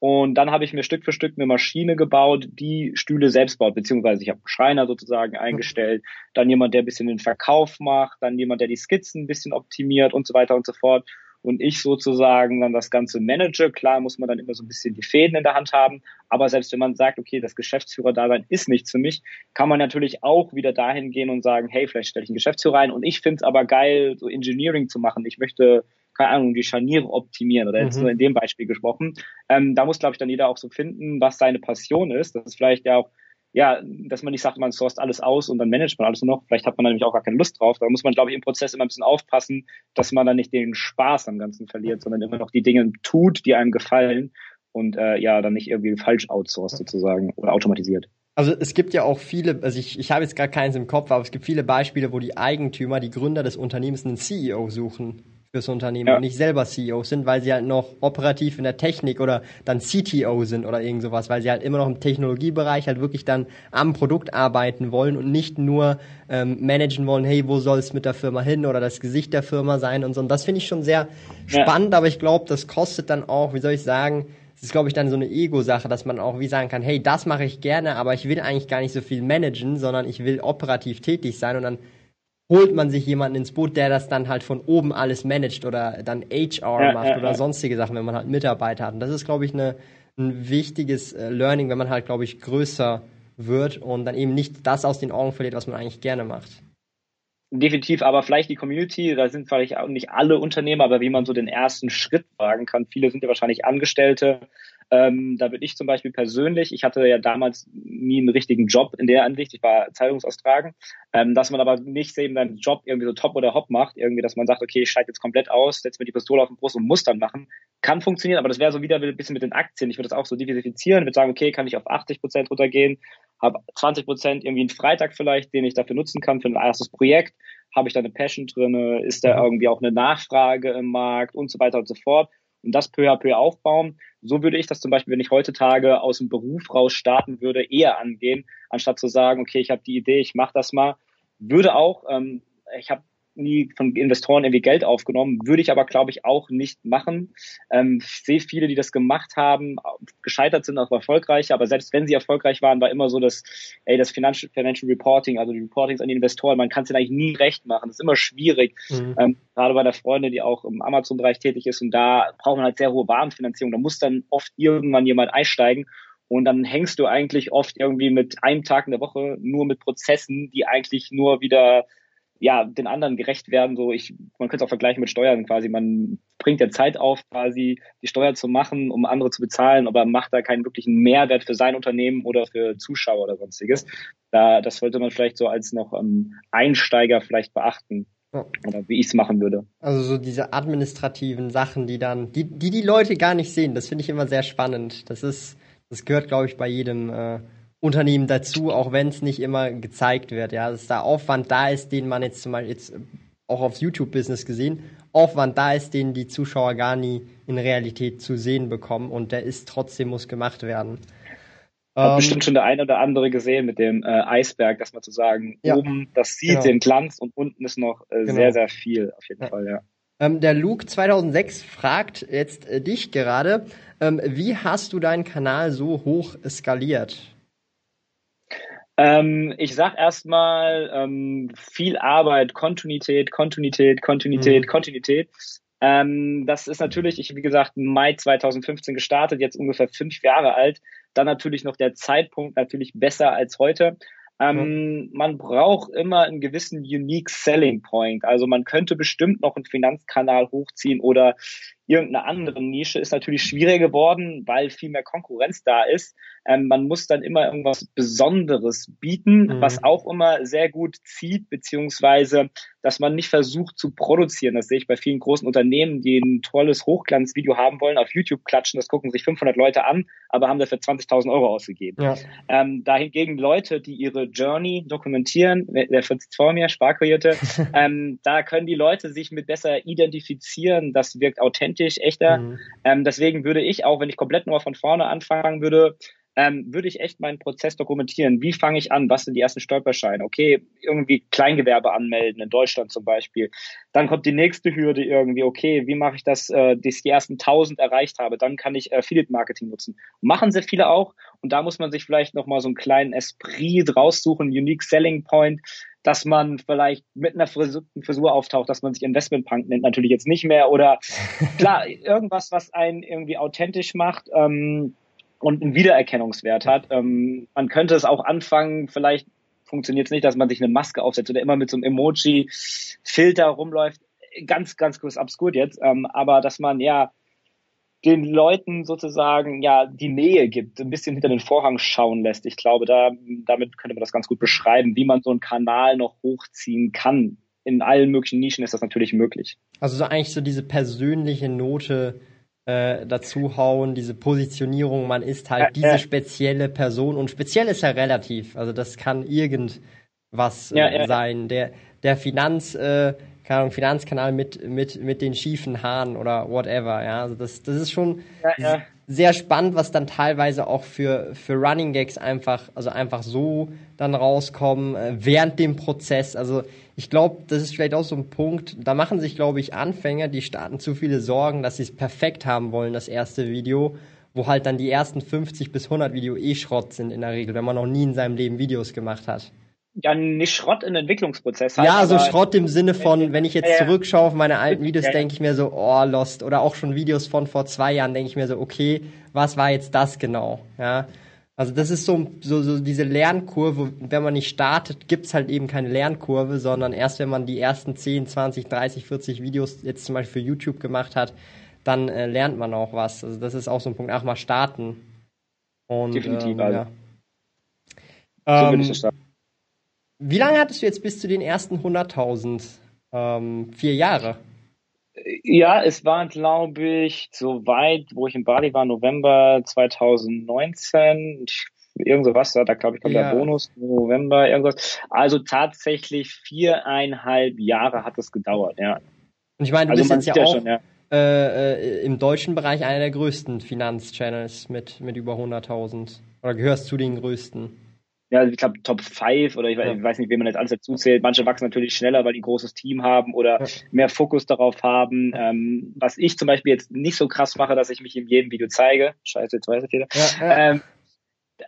Und dann habe ich mir Stück für Stück eine Maschine gebaut, die Stühle selbst baut, beziehungsweise ich habe einen Schreiner sozusagen eingestellt, dann jemand, der ein bisschen den Verkauf macht, dann jemand, der die Skizzen ein bisschen optimiert und so weiter und so fort und ich sozusagen dann das Ganze manage. Klar muss man dann immer so ein bisschen die Fäden in der Hand haben, aber selbst wenn man sagt, okay, das Geschäftsführer-Dasein ist nichts für mich, kann man natürlich auch wieder dahin gehen und sagen, hey, vielleicht stelle ich einen Geschäftsführer ein und ich finde es aber geil, so Engineering zu machen. Ich möchte keine Ahnung, die Scharniere optimieren oder jetzt mhm. nur in dem Beispiel gesprochen. Ähm, da muss, glaube ich, dann jeder auch so finden, was seine Passion ist. Das ist vielleicht ja auch ja, dass man nicht sagt, man sourced alles aus und dann managt man alles nur noch. Vielleicht hat man nämlich auch gar keine Lust drauf. Da muss man, glaube ich, im Prozess immer ein bisschen aufpassen, dass man dann nicht den Spaß am Ganzen verliert, sondern immer noch die Dinge tut, die einem gefallen und äh, ja, dann nicht irgendwie falsch outsourced sozusagen oder automatisiert. Also es gibt ja auch viele, also ich, ich habe jetzt gar keins im Kopf, aber es gibt viele Beispiele, wo die Eigentümer, die Gründer des Unternehmens einen CEO suchen fürs Unternehmen ja. und nicht selber CEO sind, weil sie halt noch operativ in der Technik oder dann CTO sind oder irgend sowas, weil sie halt immer noch im Technologiebereich halt wirklich dann am Produkt arbeiten wollen und nicht nur ähm, managen wollen, hey, wo soll es mit der Firma hin oder das Gesicht der Firma sein und so. Und das finde ich schon sehr spannend, ja. aber ich glaube, das kostet dann auch, wie soll ich sagen, es ist, glaube ich, dann so eine Ego-Sache, dass man auch wie sagen kann, hey, das mache ich gerne, aber ich will eigentlich gar nicht so viel managen, sondern ich will operativ tätig sein und dann holt man sich jemanden ins Boot, der das dann halt von oben alles managt oder dann HR ja, macht ja, oder ja. sonstige Sachen, wenn man halt Mitarbeiter hat. Und das ist, glaube ich, eine, ein wichtiges äh, Learning, wenn man halt, glaube ich, größer wird und dann eben nicht das aus den Augen verliert, was man eigentlich gerne macht. Definitiv, aber vielleicht die Community, da sind vielleicht auch nicht alle Unternehmer, aber wie man so den ersten Schritt wagen kann. Viele sind ja wahrscheinlich Angestellte, ähm, da bin ich zum Beispiel persönlich, ich hatte ja damals nie einen richtigen Job in der Ansicht, ich war Zeitungsaustragen, ähm, dass man aber nicht eben seinen Job irgendwie so top oder hopp macht, irgendwie, dass man sagt, okay, ich schalte jetzt komplett aus, setze mir die Pistole auf den Brust und muss dann machen, kann funktionieren, aber das wäre so wieder ein bisschen mit den Aktien. Ich würde das auch so diversifizieren, würde sagen, okay, kann ich auf 80 Prozent runtergehen, habe 20 Prozent irgendwie einen Freitag vielleicht, den ich dafür nutzen kann für ein erstes Projekt, habe ich da eine Passion drinne, ist da mhm. irgendwie auch eine Nachfrage im Markt und so weiter und so fort und das peu à peu aufbauen. So würde ich das zum Beispiel, wenn ich heutzutage aus dem Beruf raus starten würde, eher angehen, anstatt zu sagen, okay, ich habe die Idee, ich mache das mal. Würde auch, ähm, ich habe nie von Investoren irgendwie Geld aufgenommen, würde ich aber, glaube ich, auch nicht machen. Ähm, ich sehe viele, die das gemacht haben, gescheitert sind, auch erfolgreicher, aber selbst wenn sie erfolgreich waren, war immer so, dass, ey, das Financial, Financial Reporting, also die Reportings an die Investoren, man kann es eigentlich nie recht machen. Das ist immer schwierig. Mhm. Ähm, gerade bei der Freundin, die auch im Amazon-Bereich tätig ist und da braucht man halt sehr hohe Warenfinanzierung. Da muss dann oft irgendwann jemand einsteigen und dann hängst du eigentlich oft irgendwie mit einem Tag in der Woche nur mit Prozessen, die eigentlich nur wieder ja, den anderen gerecht werden. So, ich, man könnte es auch vergleichen mit Steuern quasi. Man bringt ja Zeit auf, quasi die Steuer zu machen, um andere zu bezahlen, aber macht da keinen wirklichen Mehrwert für sein Unternehmen oder für Zuschauer oder sonstiges. Da, das sollte man vielleicht so als noch ähm, Einsteiger vielleicht beachten. Ja. Oder wie ich es machen würde. Also so diese administrativen Sachen, die dann, die, die die Leute gar nicht sehen, das finde ich immer sehr spannend. Das ist, das gehört, glaube ich, bei jedem äh, Unternehmen dazu, auch wenn es nicht immer gezeigt wird. Ja, dass da Aufwand da ist, den man jetzt zum Beispiel jetzt auch aufs YouTube-Business gesehen, Aufwand da ist, den die Zuschauer gar nie in Realität zu sehen bekommen und der ist trotzdem muss gemacht werden. Hat ähm, bestimmt schon der eine oder andere gesehen mit dem äh, Eisberg, dass man zu sagen, ja, oben das sieht genau. den Glanz und unten ist noch äh, genau. sehr, sehr viel auf jeden ja. Fall, ja. Ähm, der Luke 2006 fragt jetzt äh, dich gerade, ähm, wie hast du deinen Kanal so hoch skaliert? Ähm, ich sag erstmal ähm, viel Arbeit, Kontinuität, Kontinuität, Kontinuität, mhm. Kontinuität. Ähm, das ist natürlich, ich wie gesagt, Mai 2015 gestartet, jetzt ungefähr fünf Jahre alt. Dann natürlich noch der Zeitpunkt natürlich besser als heute. Ähm, man braucht immer einen gewissen unique selling point. Also man könnte bestimmt noch einen Finanzkanal hochziehen oder irgendeine andere Nische ist natürlich schwieriger geworden, weil viel mehr Konkurrenz da ist. Ähm, man muss dann immer irgendwas Besonderes bieten, mhm. was auch immer sehr gut zieht, beziehungsweise, dass man nicht versucht zu produzieren. Das sehe ich bei vielen großen Unternehmen, die ein tolles Hochglanzvideo haben wollen, auf YouTube klatschen, das gucken sich 500 Leute an, aber haben dafür 20.000 Euro ausgegeben. Ja. Ähm, dahingegen Leute, die ihre Journey dokumentieren, der sitzt vor mir, Sparkurierte, ähm, da können die Leute sich mit besser identifizieren, das wirkt authentisch richtig echter. Mhm. Ähm, deswegen würde ich auch, wenn ich komplett nur von vorne anfangen würde, ähm, würde ich echt meinen Prozess dokumentieren. Wie fange ich an? Was sind die ersten Stolperscheine? Okay, irgendwie Kleingewerbe anmelden, in Deutschland zum Beispiel. Dann kommt die nächste Hürde irgendwie, okay, wie mache ich das, äh, dass ich die ersten 1000 erreicht habe? Dann kann ich Affiliate Marketing nutzen. Machen sehr viele auch. Und da muss man sich vielleicht nochmal so einen kleinen Esprit draus suchen, Unique Selling Point, dass man vielleicht mit einer Frisur auftaucht, dass man sich Investmentpunk nennt, natürlich jetzt nicht mehr. Oder klar, irgendwas, was einen irgendwie authentisch macht ähm, und einen Wiedererkennungswert hat. Ähm, man könnte es auch anfangen, vielleicht funktioniert es nicht, dass man sich eine Maske aufsetzt oder immer mit so einem Emoji-Filter rumläuft. Ganz, ganz kurz absurd jetzt. Ähm, aber dass man ja den Leuten sozusagen ja die Nähe gibt, ein bisschen hinter den Vorhang schauen lässt. Ich glaube, da damit könnte man das ganz gut beschreiben, wie man so einen Kanal noch hochziehen kann. In allen möglichen Nischen ist das natürlich möglich. Also so eigentlich so diese persönliche Note äh, dazu hauen, diese Positionierung, man ist halt ja, diese spezielle Person und speziell ist ja relativ. Also das kann irgendwas äh, sein. Der der Finanz äh, keine Ahnung, Finanzkanal mit, mit, mit den schiefen Haaren oder whatever, ja. Also das, das ist schon ja, ja. sehr spannend, was dann teilweise auch für, für Running Gags einfach, also einfach so dann rauskommen, äh, während dem Prozess. Also ich glaube, das ist vielleicht auch so ein Punkt, da machen sich, glaube ich, Anfänger, die starten zu viele Sorgen, dass sie es perfekt haben wollen, das erste Video wo halt dann die ersten 50 bis 100 Video eh Schrott sind in der Regel, wenn man noch nie in seinem Leben Videos gemacht hat ja nicht Schrott im Entwicklungsprozess halt, Ja, so Schrott im Sinne von, wenn ich jetzt zurückschaue auf meine alten Videos, denke ich mir so, oh, Lost. Oder auch schon Videos von vor zwei Jahren, denke ich mir so, okay, was war jetzt das genau? Ja. Also das ist so, so, so diese Lernkurve, wenn man nicht startet, gibt's halt eben keine Lernkurve, sondern erst wenn man die ersten 10, 20, 30, 40 Videos jetzt zum Beispiel für YouTube gemacht hat, dann äh, lernt man auch was. Also das ist auch so ein Punkt, ach mal starten. Und, Definitiv, ähm, also. ja. So ähm, würde ich das starten. Wie lange hattest du jetzt bis zu den ersten 100.000? Ähm, vier Jahre. Ja, es war, glaube ich, so weit, wo ich in Bali war, November 2019. Irgend sowas, da glaube ich, kommt ja. der Bonus, November, irgendwas. Also tatsächlich viereinhalb Jahre hat es gedauert, ja. Und ich meine, du also bist jetzt ja auch schon, ja. Äh, äh, im deutschen Bereich einer der größten Finanzchannels mit, mit über 100.000. Oder gehörst zu den größten ja, ich glaube Top 5 oder ich, ja. ich, weiß nicht, wen man jetzt alles dazu zählt. Manche wachsen natürlich schneller, weil die ein großes Team haben oder ja. mehr Fokus darauf haben. Ähm, was ich zum Beispiel jetzt nicht so krass mache, dass ich mich in jedem Video zeige. Scheiße, jetzt weiß ich wieder. Ja, ähm,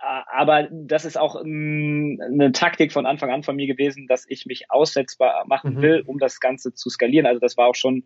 aber das ist auch ähm, eine Taktik von Anfang an von mir gewesen, dass ich mich aussetzbar machen mhm. will, um das Ganze zu skalieren. Also das war auch schon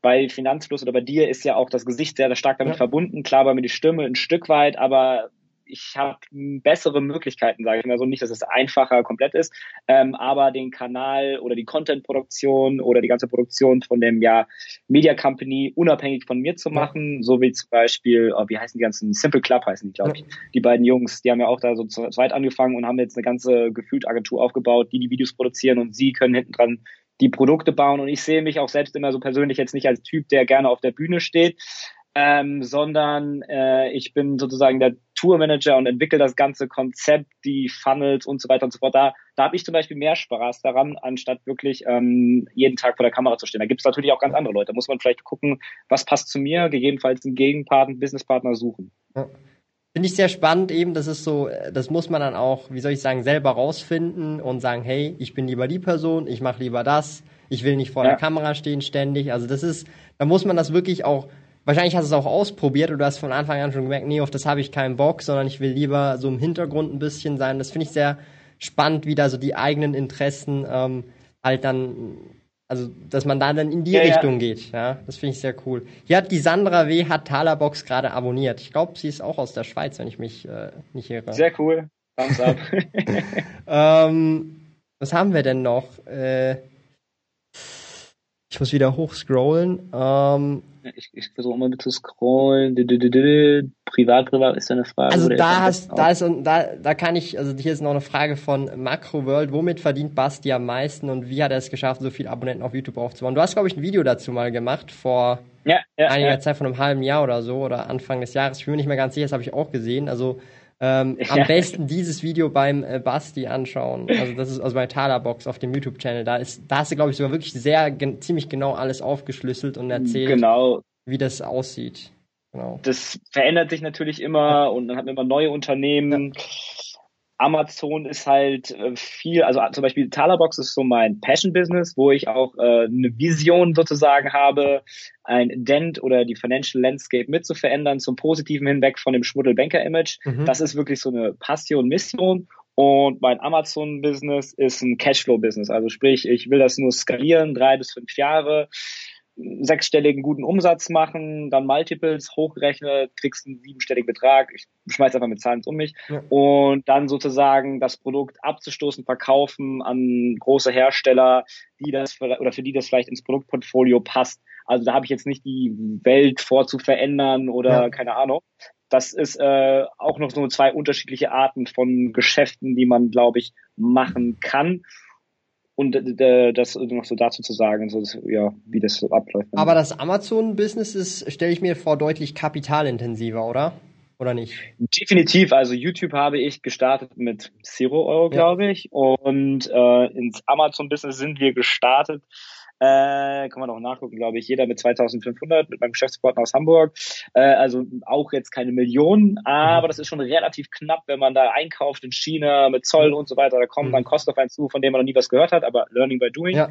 bei Finanzfluss oder bei dir ist ja auch das Gesicht sehr, sehr stark damit ja. verbunden. Klar war mir die Stimme ein Stück weit, aber ich habe bessere Möglichkeiten, sage ich mal so. Nicht, dass es einfacher komplett ist, ähm, aber den Kanal oder die Content-Produktion oder die ganze Produktion von dem ja Media Company unabhängig von mir zu machen, so wie zum Beispiel, oh, wie heißen die ganzen Simple Club heißen die, glaube ich. Die beiden Jungs, die haben ja auch da so zu zweit angefangen und haben jetzt eine ganze gefühlt Agentur aufgebaut, die die Videos produzieren und sie können hinten dran die Produkte bauen. Und ich sehe mich auch selbst immer so persönlich jetzt nicht als Typ, der gerne auf der Bühne steht, ähm, sondern äh, ich bin sozusagen der Tourmanager und entwickle das ganze Konzept, die Funnels und so weiter und so fort. Da, da habe ich zum Beispiel mehr Spaß daran, anstatt wirklich ähm, jeden Tag vor der Kamera zu stehen. Da gibt es natürlich auch ganz andere Leute. Da muss man vielleicht gucken, was passt zu mir, gegebenenfalls einen Gegenpartner, einen Businesspartner suchen. Ja. Finde ich sehr spannend eben, das ist so, das muss man dann auch, wie soll ich sagen, selber rausfinden und sagen, hey, ich bin lieber die Person, ich mache lieber das, ich will nicht vor ja. der Kamera stehen ständig. Also das ist, da muss man das wirklich auch wahrscheinlich hast du es auch ausprobiert oder du hast von Anfang an schon gemerkt, nee, auf das habe ich keinen Bock, sondern ich will lieber so im Hintergrund ein bisschen sein. Das finde ich sehr spannend, wie da so die eigenen Interessen ähm, halt dann, also dass man da dann in die ja, Richtung ja. geht. Ja, das finde ich sehr cool. Hier hat die Sandra W. hat Talerbox gerade abonniert. Ich glaube, sie ist auch aus der Schweiz, wenn ich mich äh, nicht irre. Sehr cool. Thumbs up. ähm, was haben wir denn noch? Äh, ich muss wieder hochscrollen. Ähm, ich, ich versuche immer zu scrollen. Privat, privat ist eine Frage. Also da hast, da ist, da, da kann ich, also hier ist noch eine Frage von Macro World. Womit verdient Basti am meisten und wie hat er es geschafft, so viele Abonnenten auf YouTube aufzubauen? Du hast, glaube ich, ein Video dazu mal gemacht vor ja, ja, einiger ja. Zeit, von einem halben Jahr oder so oder Anfang des Jahres. Ich bin mir nicht mehr ganz sicher, das habe ich auch gesehen. Also ähm, am besten dieses Video beim äh, Basti anschauen. Also das ist also bei Talabox auf dem YouTube-Channel. Da ist, da hast du glaube ich sogar wirklich sehr gen ziemlich genau alles aufgeschlüsselt und erzählt, genau. wie das aussieht. Genau. Das verändert sich natürlich immer und dann hat man immer neue Unternehmen. Ja. Amazon ist halt äh, viel, also zum Beispiel Talabox ist so mein Passion-Business, wo ich auch äh, eine Vision sozusagen habe, ein Dent oder die Financial Landscape mit zu verändern zum Positiven hinweg von dem Schmuddelbanker-Image. Mhm. Das ist wirklich so eine Passion, Mission. Und mein Amazon-Business ist ein Cashflow-Business. Also sprich, ich will das nur skalieren, drei bis fünf Jahre sechsstelligen guten Umsatz machen, dann Multiples hochgerechnet, kriegst einen siebenstelligen Betrag, ich schmeiß einfach mit Zahlen um mich ja. und dann sozusagen das Produkt abzustoßen, verkaufen an große Hersteller, die das oder für die das vielleicht ins Produktportfolio passt. Also da habe ich jetzt nicht die Welt vor zu verändern oder ja. keine Ahnung. Das ist äh, auch noch so zwei unterschiedliche Arten von Geschäften, die man, glaube ich, machen kann und äh, das noch so dazu zu sagen, so dass, ja, wie das so abläuft. Aber das Amazon-Business ist, stelle ich mir vor, deutlich kapitalintensiver, oder? Oder nicht? Definitiv. Also YouTube habe ich gestartet mit Zero Euro, ja. glaube ich. Und äh, ins Amazon-Business sind wir gestartet äh, kann man auch nachgucken, glaube ich, jeder mit 2500 mit meinem Geschäftspartner aus Hamburg. Äh, also auch jetzt keine Millionen, aber das ist schon relativ knapp, wenn man da einkauft in China mit Zoll und so weiter. Da kommen dann Kosten auf einen zu, von denen man noch nie was gehört hat, aber Learning by Doing. Ja.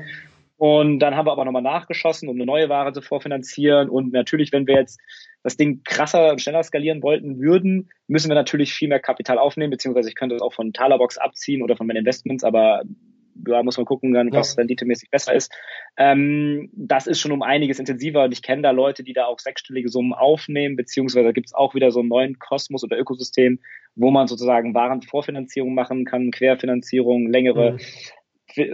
Und dann haben wir aber nochmal nachgeschossen, um eine neue Ware zu vorfinanzieren. Und natürlich, wenn wir jetzt das Ding krasser und schneller skalieren wollten würden, müssen wir natürlich viel mehr Kapital aufnehmen, beziehungsweise ich könnte das auch von Talabox abziehen oder von meinen Investments, aber da muss man gucken, dann, was ja. renditemäßig besser ist. Ähm, das ist schon um einiges intensiver und ich kenne da Leute, die da auch sechsstellige Summen aufnehmen, beziehungsweise gibt es auch wieder so einen neuen Kosmos oder Ökosystem, wo man sozusagen Warenvorfinanzierung machen kann, Querfinanzierung, längere mhm.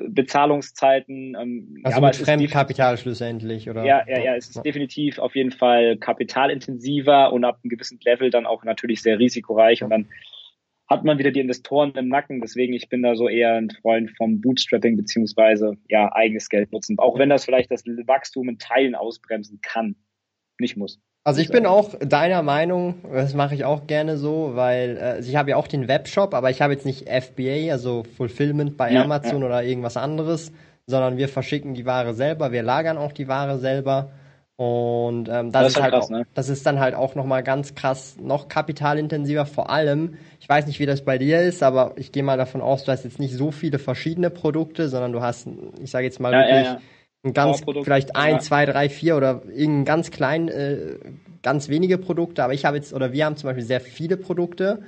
Bezahlungszeiten. Ähm, also ja, mit Fremdkapital schlussendlich, oder? Ja, ja, ja, es ist ja. definitiv auf jeden Fall kapitalintensiver und ab einem gewissen Level dann auch natürlich sehr risikoreich und dann hat man wieder die Investoren im Nacken. Deswegen, ich bin da so eher ein Freund vom Bootstrapping beziehungsweise ja, eigenes Geld nutzen. Auch wenn das vielleicht das Wachstum in Teilen ausbremsen kann. Nicht muss. Also ich bin auch deiner Meinung, das mache ich auch gerne so, weil äh, ich habe ja auch den Webshop, aber ich habe jetzt nicht FBA, also Fulfillment bei ja, Amazon ja. oder irgendwas anderes, sondern wir verschicken die Ware selber, wir lagern auch die Ware selber und ähm, das, das, ist halt, krass, auch, ne? das ist dann halt auch nochmal ganz krass, noch kapitalintensiver. Vor allem, ich weiß nicht, wie das bei dir ist, aber ich gehe mal davon aus, du hast jetzt nicht so viele verschiedene Produkte, sondern du hast, ich sage jetzt mal ja, wirklich ja, ja. ein ganz, vielleicht ein, zwei, drei, vier oder irgendein ganz klein, äh, ganz wenige Produkte. Aber ich habe jetzt, oder wir haben zum Beispiel sehr viele Produkte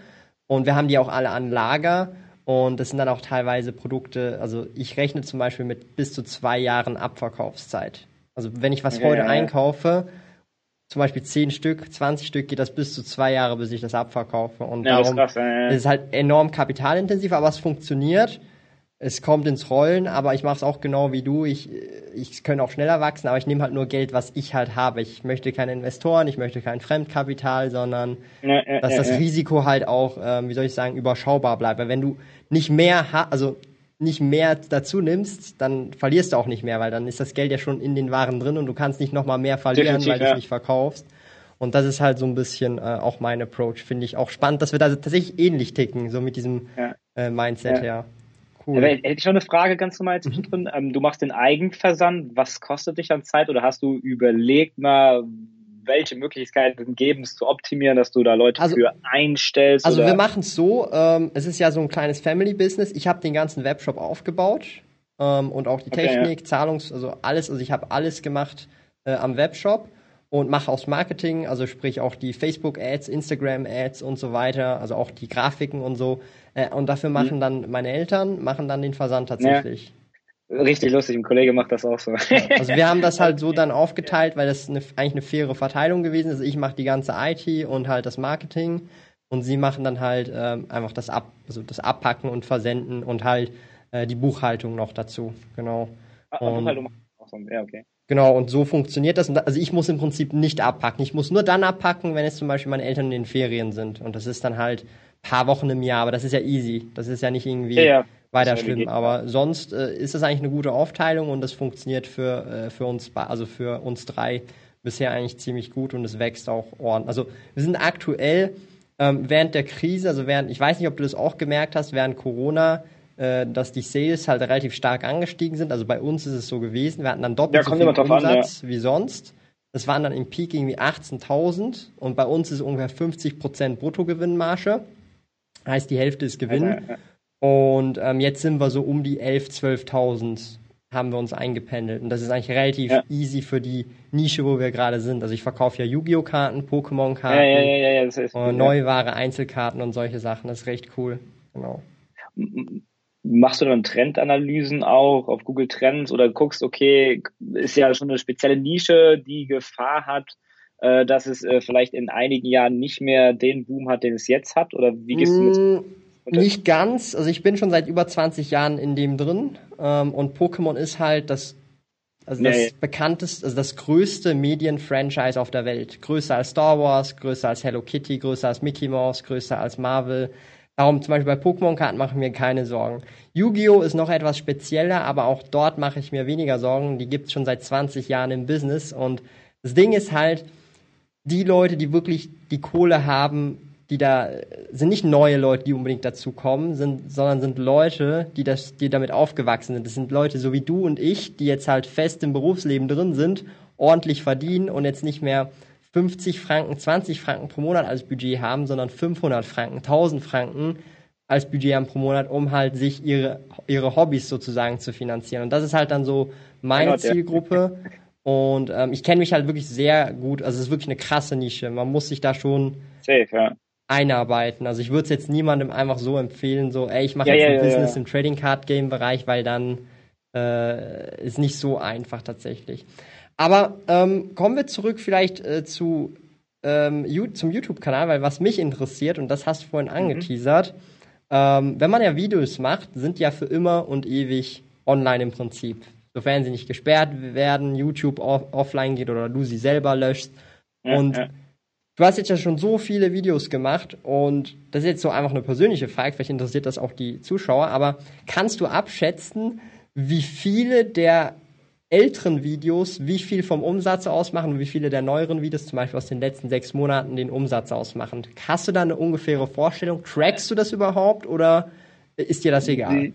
und wir haben die auch alle an Lager. Und das sind dann auch teilweise Produkte, also ich rechne zum Beispiel mit bis zu zwei Jahren Abverkaufszeit. Also wenn ich was ja, heute ja, einkaufe, zum Beispiel 10 Stück, 20 Stück, geht das bis zu zwei Jahre, bis ich das abverkaufe. Und ja, darum das ist, krass, ist es halt enorm kapitalintensiv, aber es funktioniert. Es kommt ins Rollen, aber ich mache es auch genau wie du. Ich, ich könnte auch schneller wachsen, aber ich nehme halt nur Geld, was ich halt habe. Ich möchte keine Investoren, ich möchte kein Fremdkapital, sondern dass das Risiko halt auch, ähm, wie soll ich sagen, überschaubar bleibt. Weil wenn du nicht mehr hast, also nicht mehr dazu nimmst, dann verlierst du auch nicht mehr, weil dann ist das Geld ja schon in den Waren drin und du kannst nicht nochmal mehr verlieren, Definitiv, weil du es nicht verkaufst. Und das ist halt so ein bisschen äh, auch mein Approach, finde ich auch spannend, dass wir da tatsächlich ähnlich ticken, so mit diesem ja. äh, Mindset, ja. ja. Cool. Ja, hätte ich noch eine Frage ganz normal zwischendrin. Mhm. Ähm, du machst den Eigenversand. Was kostet dich an Zeit oder hast du überlegt mal, welche Möglichkeiten geben es zu optimieren, dass du da Leute also, für einstellst? Also wir machen es so, ähm, es ist ja so ein kleines Family-Business. Ich habe den ganzen Webshop aufgebaut ähm, und auch die okay, Technik, ja. Zahlungs-, also alles, also ich habe alles gemacht äh, am Webshop und mache aus Marketing, also sprich auch die Facebook-Ads, Instagram-Ads und so weiter, also auch die Grafiken und so. Äh, und dafür mhm. machen mhm. dann meine Eltern, machen dann den Versand tatsächlich. Ja. Richtig lustig, ein Kollege macht das auch so. also wir haben das halt so dann aufgeteilt, weil das eine, eigentlich eine faire Verteilung gewesen ist. Ich mache die ganze IT und halt das Marketing und sie machen dann halt ähm, einfach das, Ab also das Abpacken und Versenden und halt äh, die Buchhaltung noch dazu. Genau. Ah, und, Buchhaltung auch so. Ja, okay. Genau, und so funktioniert das. Also ich muss im Prinzip nicht abpacken. Ich muss nur dann abpacken, wenn jetzt zum Beispiel meine Eltern in den Ferien sind. Und das ist dann halt paar Wochen im Jahr, aber das ist ja easy. Das ist ja nicht irgendwie ja, ja. Weiter schlimm. Aber sonst äh, ist das eigentlich eine gute Aufteilung und das funktioniert für, äh, für uns, also für uns drei bisher eigentlich ziemlich gut und es wächst auch ordentlich. Also wir sind aktuell ähm, während der Krise, also während, ich weiß nicht, ob du das auch gemerkt hast, während Corona, äh, dass die Sales halt relativ stark angestiegen sind. Also bei uns ist es so gewesen. Wir hatten dann doppelt ja, so viel Umsatz an, ja. wie sonst. Das waren dann im Peak irgendwie 18.000 und bei uns ist ungefähr 50% Bruttogewinnmarge. Heißt, die Hälfte ist Gewinn. Also, ja. Und ähm, jetzt sind wir so um die 11.000, 12.000 haben wir uns eingependelt. Und das ist eigentlich relativ ja. easy für die Nische, wo wir gerade sind. Also ich verkaufe ja Yu-Gi-Oh! Karten, Pokémon-Karten, ja, ja, ja, ja, Neuware, Einzelkarten und solche Sachen. Das ist recht cool. Genau. Machst du dann Trendanalysen auch auf Google Trends oder guckst, okay, ist ja schon eine spezielle Nische, die Gefahr hat, äh, dass es äh, vielleicht in einigen Jahren nicht mehr den Boom hat, den es jetzt hat? Oder wie gehst du mit? Nicht ganz. Also ich bin schon seit über 20 Jahren in dem drin. Ähm, und Pokémon ist halt das, also nee. das bekannteste, also das größte Medienfranchise auf der Welt. Größer als Star Wars, größer als Hello Kitty, größer als Mickey Mouse, größer als Marvel. Darum zum Beispiel bei Pokémon-Karten mache ich mir keine Sorgen. Yu-Gi-Oh! ist noch etwas spezieller, aber auch dort mache ich mir weniger Sorgen. Die gibt's schon seit 20 Jahren im Business. Und das Ding ist halt, die Leute, die wirklich die Kohle haben, die da sind nicht neue Leute, die unbedingt dazu kommen, sind, sondern sind Leute, die das, die damit aufgewachsen sind. Das sind Leute so wie du und ich, die jetzt halt fest im Berufsleben drin sind, ordentlich verdienen und jetzt nicht mehr 50 Franken, 20 Franken pro Monat als Budget haben, sondern 500 Franken, 1000 Franken als Budget haben pro Monat, um halt sich ihre, ihre Hobbys sozusagen zu finanzieren. Und das ist halt dann so meine genau, Zielgruppe. Und ähm, ich kenne mich halt wirklich sehr gut. Also es ist wirklich eine krasse Nische. Man muss sich da schon Safe, ja einarbeiten. Also ich würde es jetzt niemandem einfach so empfehlen, so, ey, ich mache ja, jetzt ein ja, Business ja. im Trading Card Game Bereich, weil dann äh, ist nicht so einfach tatsächlich. Aber ähm, kommen wir zurück vielleicht äh, zu ähm, zum YouTube-Kanal, weil was mich interessiert, und das hast du vorhin mhm. angeteasert, ähm, wenn man ja Videos macht, sind ja für immer und ewig online im Prinzip. Sofern sie nicht gesperrt werden, YouTube off offline geht oder du sie selber löschst. und Du hast jetzt ja schon so viele Videos gemacht und das ist jetzt so einfach eine persönliche Frage, vielleicht interessiert das auch die Zuschauer, aber kannst du abschätzen, wie viele der älteren Videos, wie viel vom Umsatz ausmachen und wie viele der neueren Videos, zum Beispiel aus den letzten sechs Monaten, den Umsatz ausmachen? Hast du da eine ungefähre Vorstellung? Trackst du das überhaupt oder ist dir das egal?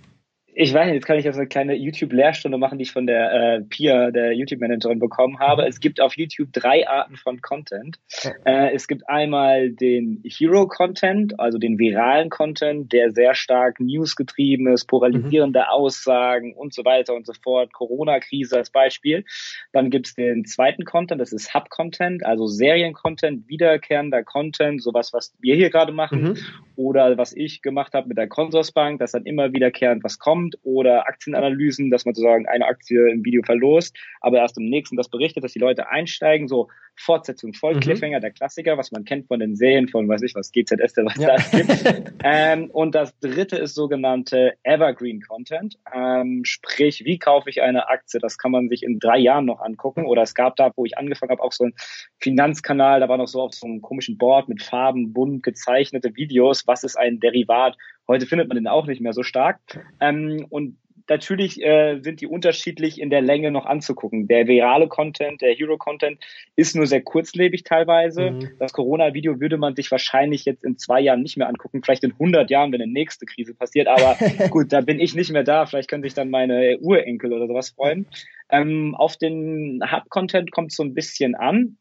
Ich weiß nicht, jetzt kann ich jetzt eine kleine YouTube-Lehrstunde machen, die ich von der äh, Pia, der YouTube-Managerin, bekommen habe. Es gibt auf YouTube drei Arten von Content. Äh, es gibt einmal den Hero-Content, also den viralen Content, der sehr stark newsgetrieben ist, polarisierende mhm. Aussagen und so weiter und so fort, Corona-Krise als Beispiel. Dann gibt es den zweiten Content, das ist Hub-Content, also Serien-Content, wiederkehrender Content, sowas, was wir hier gerade machen. Mhm. Oder was ich gemacht habe mit der Consorsbank, dass dann immer wiederkehrend was kommt kommt oder Aktienanalysen, dass man sozusagen eine Aktie im Video verlost, aber erst im nächsten das berichtet, dass die Leute einsteigen, so Fortsetzung voll, mhm. Cliffhanger, der Klassiker, was man kennt von den Serien von, weiß ich was, GZS, der was ja. da gibt. ähm, und das dritte ist sogenannte Evergreen Content, ähm, sprich, wie kaufe ich eine Aktie? Das kann man sich in drei Jahren noch angucken oder es gab da, wo ich angefangen habe, auch so ein Finanzkanal, da war noch so auf so einem komischen Board mit Farben, bunt gezeichnete Videos, was ist ein Derivat? Heute findet man den auch nicht mehr so stark. Ähm, und natürlich äh, sind die unterschiedlich in der Länge noch anzugucken. Der virale Content, der Hero-Content ist nur sehr kurzlebig teilweise. Mhm. Das Corona-Video würde man sich wahrscheinlich jetzt in zwei Jahren nicht mehr angucken, vielleicht in 100 Jahren, wenn eine nächste Krise passiert. Aber gut, da bin ich nicht mehr da. Vielleicht können sich dann meine Urenkel oder sowas freuen. Ähm, auf den Hub-Content kommt es so ein bisschen an.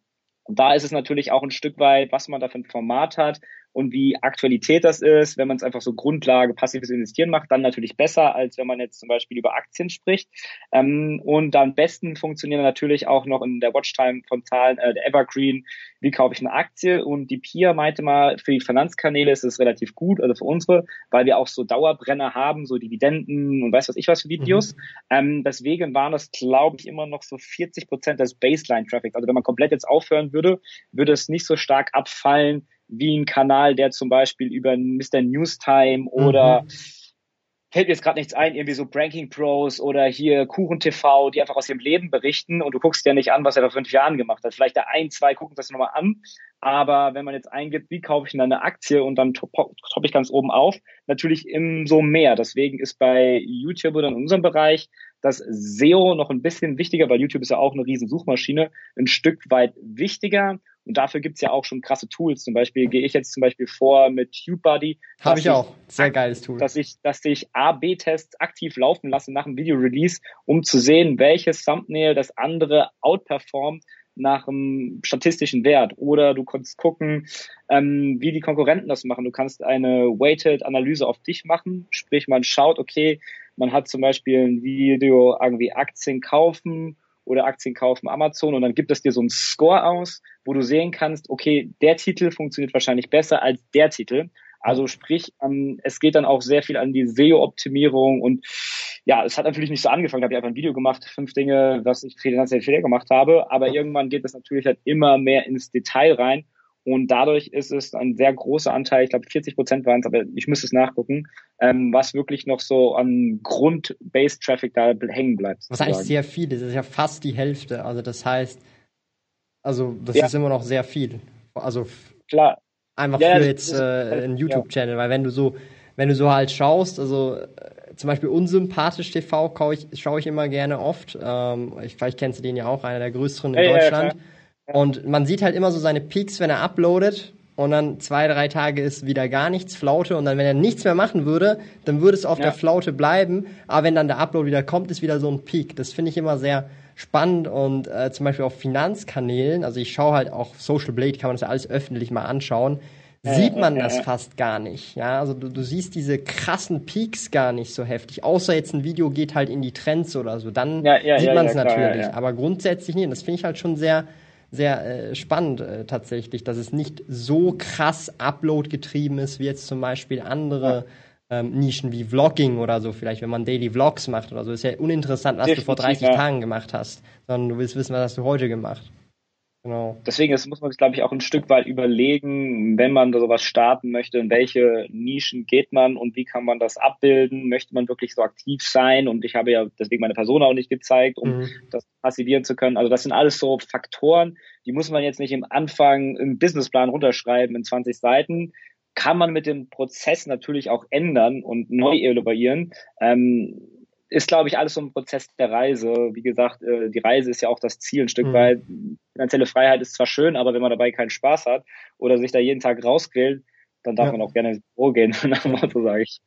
Und da ist es natürlich auch ein Stück weit, was man da für ein Format hat und wie Aktualität das ist. Wenn man es einfach so Grundlage passives Investieren macht, dann natürlich besser, als wenn man jetzt zum Beispiel über Aktien spricht. Ähm, und am besten funktionieren natürlich auch noch in der Watchtime von Zahlen äh, der Evergreen, wie kaufe ich eine Aktie. Und die Pia meinte mal, für die Finanzkanäle ist es relativ gut, also für unsere, weil wir auch so Dauerbrenner haben, so Dividenden und weiß was ich was für Videos. Mhm. Ähm, deswegen waren das, glaube ich, immer noch so 40 Prozent des Baseline-Traffics. Also wenn man komplett jetzt aufhören würde, würde es nicht so stark abfallen, wie ein Kanal, der zum Beispiel über Mr. Newstime oder mhm fällt mir jetzt gerade nichts ein, irgendwie so Branking Pros oder hier Kuchen TV, die einfach aus ihrem Leben berichten und du guckst dir nicht an, was er vor fünf Jahren gemacht hat. Vielleicht da ein, zwei gucken das nochmal an, aber wenn man jetzt eingibt, wie kaufe ich denn eine Aktie und dann top, top ich ganz oben auf, natürlich im so mehr. Deswegen ist bei YouTube oder in unserem Bereich das SEO noch ein bisschen wichtiger, weil YouTube ist ja auch eine riesen Suchmaschine, ein Stück weit wichtiger und dafür gibt's ja auch schon krasse Tools. Zum Beispiel gehe ich jetzt zum Beispiel vor mit TubeBuddy. Habe ich auch. Sehr geiles Tool. Dass ich, dass ich A-B-Tests aktiv laufen lasse nach dem Video-Release, um zu sehen, welches Thumbnail das andere outperformt nach einem statistischen Wert. Oder du kannst gucken, ähm, wie die Konkurrenten das machen. Du kannst eine Weighted-Analyse auf dich machen. Sprich, man schaut, okay, man hat zum Beispiel ein Video irgendwie Aktien kaufen oder Aktien kaufen Amazon und dann gibt es dir so einen Score aus, wo du sehen kannst, okay, der Titel funktioniert wahrscheinlich besser als der Titel. Also sprich, ähm, es geht dann auch sehr viel an die SEO-Optimierung und ja, es hat natürlich nicht so angefangen, da habe ich einfach ein Video gemacht, fünf Dinge, was ich finanziell Fehler gemacht habe, aber irgendwann geht es natürlich halt immer mehr ins Detail rein und dadurch ist es ein sehr großer Anteil, ich glaube 40 Prozent waren es, aber ich müsste es nachgucken, ähm, was wirklich noch so an Grund-Base-Traffic da hängen bleibt. Was eigentlich sehr viel ist, das ist ja fast die Hälfte. Also das heißt, also das ja. ist immer noch sehr viel. Also klar. Einfach ja, für jetzt äh, einen YouTube-Channel, weil wenn du so, wenn du so halt schaust, also äh, zum Beispiel unsympathisch TV schaue ich, schaue ich immer gerne oft. Ähm, ich, vielleicht kennst du den ja auch, einer der größeren in Deutschland. Und man sieht halt immer so seine Peaks, wenn er uploadet und dann zwei, drei Tage ist wieder gar nichts, Flaute und dann, wenn er nichts mehr machen würde, dann würde es auf ja. der Flaute bleiben, aber wenn dann der Upload wieder kommt, ist wieder so ein Peak. Das finde ich immer sehr spannend und äh, zum Beispiel auf Finanzkanälen, also ich schaue halt auch Social Blade, kann man das ja alles öffentlich mal anschauen, sieht man das fast gar nicht. Ja, also du, du siehst diese krassen Peaks gar nicht so heftig. Außer jetzt ein Video geht halt in die Trends oder so, dann ja, ja, sieht man es natürlich. Aber grundsätzlich nicht. Und das finde ich halt schon sehr sehr äh, spannend äh, tatsächlich, dass es nicht so krass Upload getrieben ist, wie jetzt zum Beispiel andere ähm, Nischen wie Vlogging oder so, vielleicht wenn man Daily Vlogs macht oder so. Ist ja uninteressant, was Definitiv, du vor 30 ja. Tagen gemacht hast, sondern du willst wissen, was hast du heute gemacht. Genau. Deswegen das muss man sich, glaube ich, auch ein Stück weit überlegen, wenn man da sowas starten möchte, in welche Nischen geht man und wie kann man das abbilden? Möchte man wirklich so aktiv sein? Und ich habe ja deswegen meine Person auch nicht gezeigt, um mhm. das passivieren zu können. Also das sind alles so Faktoren, die muss man jetzt nicht im Anfang im Businessplan runterschreiben in 20 Seiten. Kann man mit dem Prozess natürlich auch ändern und neu evaluieren. Ähm, ist, glaube ich, alles so ein Prozess der Reise. Wie gesagt, äh, die Reise ist ja auch das Ziel ein Stück mhm. weit. Finanzielle Freiheit ist zwar schön, aber wenn man dabei keinen Spaß hat oder sich da jeden Tag rausquält, dann darf ja. man auch gerne ins Büro gehen, nach dem Motto, sage ich.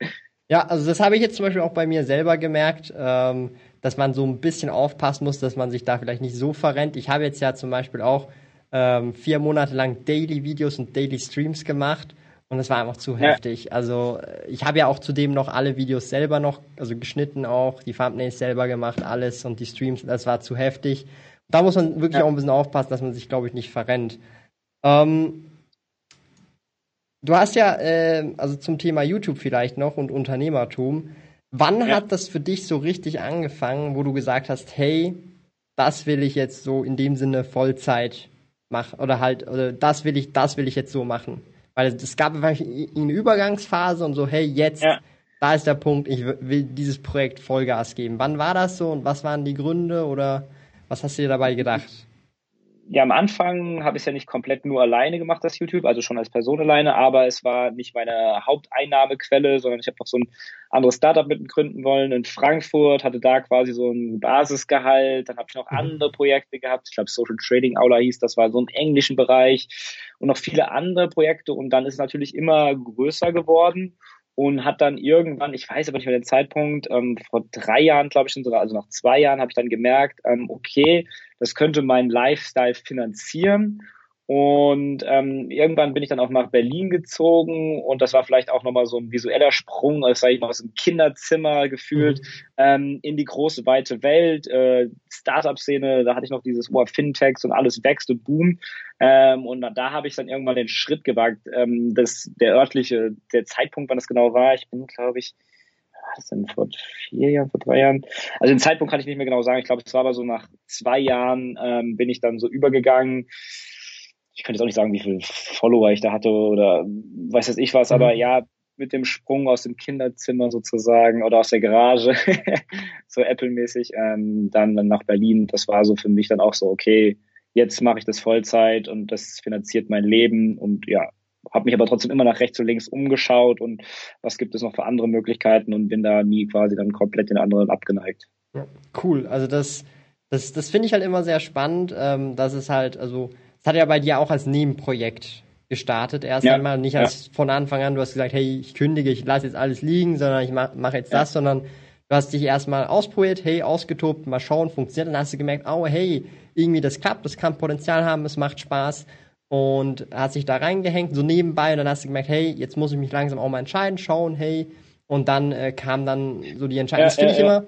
Ja, also das habe ich jetzt zum Beispiel auch bei mir selber gemerkt, ähm, dass man so ein bisschen aufpassen muss, dass man sich da vielleicht nicht so verrennt. Ich habe jetzt ja zum Beispiel auch ähm, vier Monate lang Daily Videos und Daily Streams gemacht und es war einfach zu ja. heftig. Also ich habe ja auch zudem noch alle Videos selber noch, also geschnitten auch, die Thumbnails selber gemacht, alles und die Streams, das war zu heftig. Da muss man wirklich ja. auch ein bisschen aufpassen, dass man sich, glaube ich, nicht verrennt. Ähm, du hast ja, äh, also zum Thema YouTube vielleicht noch und Unternehmertum. Wann ja. hat das für dich so richtig angefangen, wo du gesagt hast, hey, das will ich jetzt so in dem Sinne Vollzeit machen oder halt, oder das will ich, das will ich jetzt so machen? Weil es gab eine Übergangsphase und so, hey, jetzt, ja. da ist der Punkt, ich will dieses Projekt Vollgas geben. Wann war das so und was waren die Gründe oder was hast du dir dabei gedacht? Ja, am Anfang habe ich es ja nicht komplett nur alleine gemacht, das YouTube, also schon als Person alleine, aber es war nicht meine Haupteinnahmequelle, sondern ich habe noch so ein anderes Startup mitgründen wollen in Frankfurt, hatte da quasi so ein Basisgehalt, dann habe ich noch mhm. andere Projekte gehabt, ich glaube Social Trading Aula hieß, das war so im englischen Bereich und noch viele andere Projekte und dann ist es natürlich immer größer geworden und hat dann irgendwann, ich weiß aber nicht mehr den Zeitpunkt, ähm, vor drei Jahren, glaube ich, also nach zwei Jahren habe ich dann gemerkt, ähm, okay, das könnte meinen Lifestyle finanzieren und ähm, irgendwann bin ich dann auch nach Berlin gezogen und das war vielleicht auch nochmal so ein visueller Sprung, als sei ich mal aus dem Kinderzimmer gefühlt, mhm. ähm, in die große, weite Welt, äh, Startup-Szene, da hatte ich noch dieses oh, Fintechs und alles wächst und boom. Ähm, und da, habe ich dann irgendwann den Schritt gewagt, ähm, das, der örtliche, der Zeitpunkt, wann das genau war, ich bin, glaube ich, das denn vor vier Jahren, vor drei Jahren? Also den Zeitpunkt kann ich nicht mehr genau sagen. Ich glaube, es war aber so nach zwei Jahren ähm, bin ich dann so übergegangen ich könnte jetzt auch nicht sagen, wie viele Follower ich da hatte oder weiß jetzt ich was, mhm. aber ja, mit dem Sprung aus dem Kinderzimmer sozusagen oder aus der Garage, so Apple-mäßig, ähm, dann, dann nach Berlin. Das war so für mich dann auch so, okay, jetzt mache ich das Vollzeit und das finanziert mein Leben und ja, habe mich aber trotzdem immer nach rechts und links umgeschaut und was gibt es noch für andere Möglichkeiten und bin da nie quasi dann komplett den anderen abgeneigt. Ja, cool, also das, das, das finde ich halt immer sehr spannend, ähm, dass es halt, also es hat ja bei dir auch als Nebenprojekt gestartet erst ja. einmal, nicht als ja. von Anfang an, du hast gesagt, hey, ich kündige, ich lasse jetzt alles liegen, sondern ich mache mach jetzt das, sondern du hast dich erstmal ausprobiert, hey, ausgetobt, mal schauen, funktioniert, dann hast du gemerkt, oh, hey, irgendwie das klappt, das kann Potenzial haben, es macht Spaß und hast sich da reingehängt, so nebenbei und dann hast du gemerkt, hey, jetzt muss ich mich langsam auch mal entscheiden, schauen, hey, und dann äh, kam dann so die Entscheidung. das finde ich immer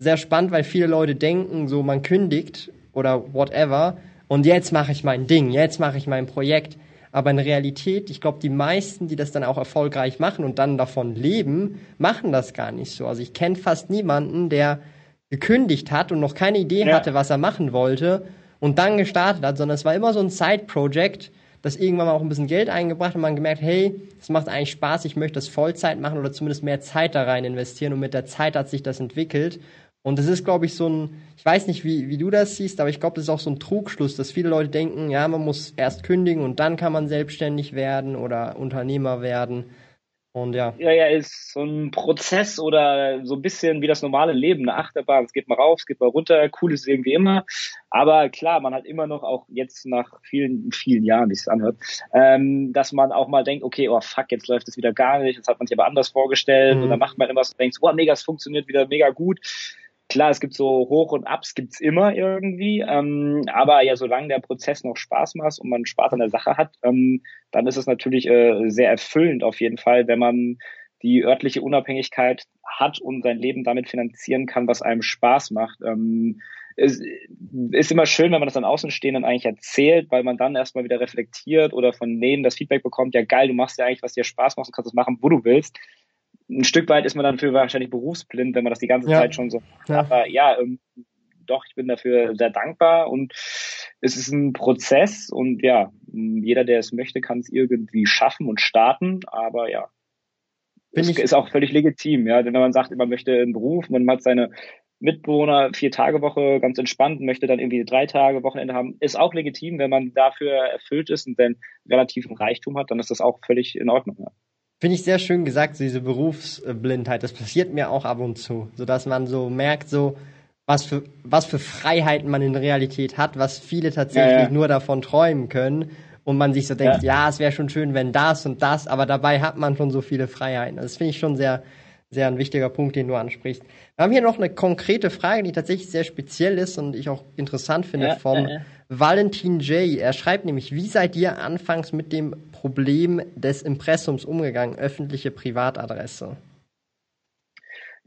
sehr spannend, weil viele Leute denken, so man kündigt oder whatever und jetzt mache ich mein Ding, jetzt mache ich mein Projekt. Aber in Realität, ich glaube, die meisten, die das dann auch erfolgreich machen und dann davon leben, machen das gar nicht so. Also ich kenne fast niemanden, der gekündigt hat und noch keine Idee ja. hatte, was er machen wollte und dann gestartet hat, sondern es war immer so ein Side-Project, das irgendwann mal auch ein bisschen Geld eingebracht hat und man gemerkt, hey, es macht eigentlich Spaß, ich möchte das Vollzeit machen oder zumindest mehr Zeit da rein investieren und mit der Zeit hat sich das entwickelt und das ist, glaube ich, so ein, ich weiß nicht, wie, wie du das siehst, aber ich glaube, das ist auch so ein Trugschluss, dass viele Leute denken, ja, man muss erst kündigen und dann kann man selbstständig werden oder Unternehmer werden. Und ja. Ja, ja, ist so ein Prozess oder so ein bisschen wie das normale Leben, eine Achterbahn. Es geht mal rauf, es geht mal runter, cool ist es irgendwie immer. Aber klar, man hat immer noch auch jetzt nach vielen, vielen Jahren, wie es anhört, ähm, dass man auch mal denkt, okay, oh fuck, jetzt läuft es wieder gar nicht, das hat man sich aber anders vorgestellt. Mhm. Und dann macht man immer so, denkt, oh mega, es funktioniert wieder mega gut Klar, es gibt so Hoch und Ups, gibt's immer irgendwie. Ähm, aber ja, solange der Prozess noch Spaß macht und man Spaß an der Sache hat, ähm, dann ist es natürlich äh, sehr erfüllend auf jeden Fall, wenn man die örtliche Unabhängigkeit hat und sein Leben damit finanzieren kann, was einem Spaß macht. Ähm, es ist immer schön, wenn man das an Außenstehenden eigentlich erzählt, weil man dann erstmal wieder reflektiert oder von denen das Feedback bekommt, ja geil, du machst ja eigentlich, was dir Spaß macht und kannst es machen, wo du willst ein Stück weit ist man dann für wahrscheinlich berufsblind, wenn man das die ganze ja. Zeit schon so. Ja. Aber ja, ähm, doch, ich bin dafür sehr dankbar und es ist ein Prozess und ja, jeder, der es möchte, kann es irgendwie schaffen und starten, aber ja. Das ist auch völlig legitim, ja. Denn wenn man sagt, man möchte einen Beruf, man hat seine Mitbewohner vier Tage Woche ganz entspannt, möchte dann irgendwie drei Tage Wochenende haben, ist auch legitim, wenn man dafür erfüllt ist und dann relativen Reichtum hat, dann ist das auch völlig in Ordnung. Ja. Finde ich sehr schön gesagt, so diese Berufsblindheit. Das passiert mir auch ab und zu, so dass man so merkt, so was für was für Freiheiten man in Realität hat, was viele tatsächlich ja, ja. nur davon träumen können und man sich so denkt, ja, ja es wäre schon schön, wenn das und das, aber dabei hat man schon so viele Freiheiten. Also das finde ich schon sehr sehr ein wichtiger Punkt, den du ansprichst. Wir haben hier noch eine konkrete Frage, die tatsächlich sehr speziell ist und ich auch interessant finde vom. Valentin J. Er schreibt nämlich, wie seid ihr anfangs mit dem Problem des Impressums umgegangen, öffentliche Privatadresse?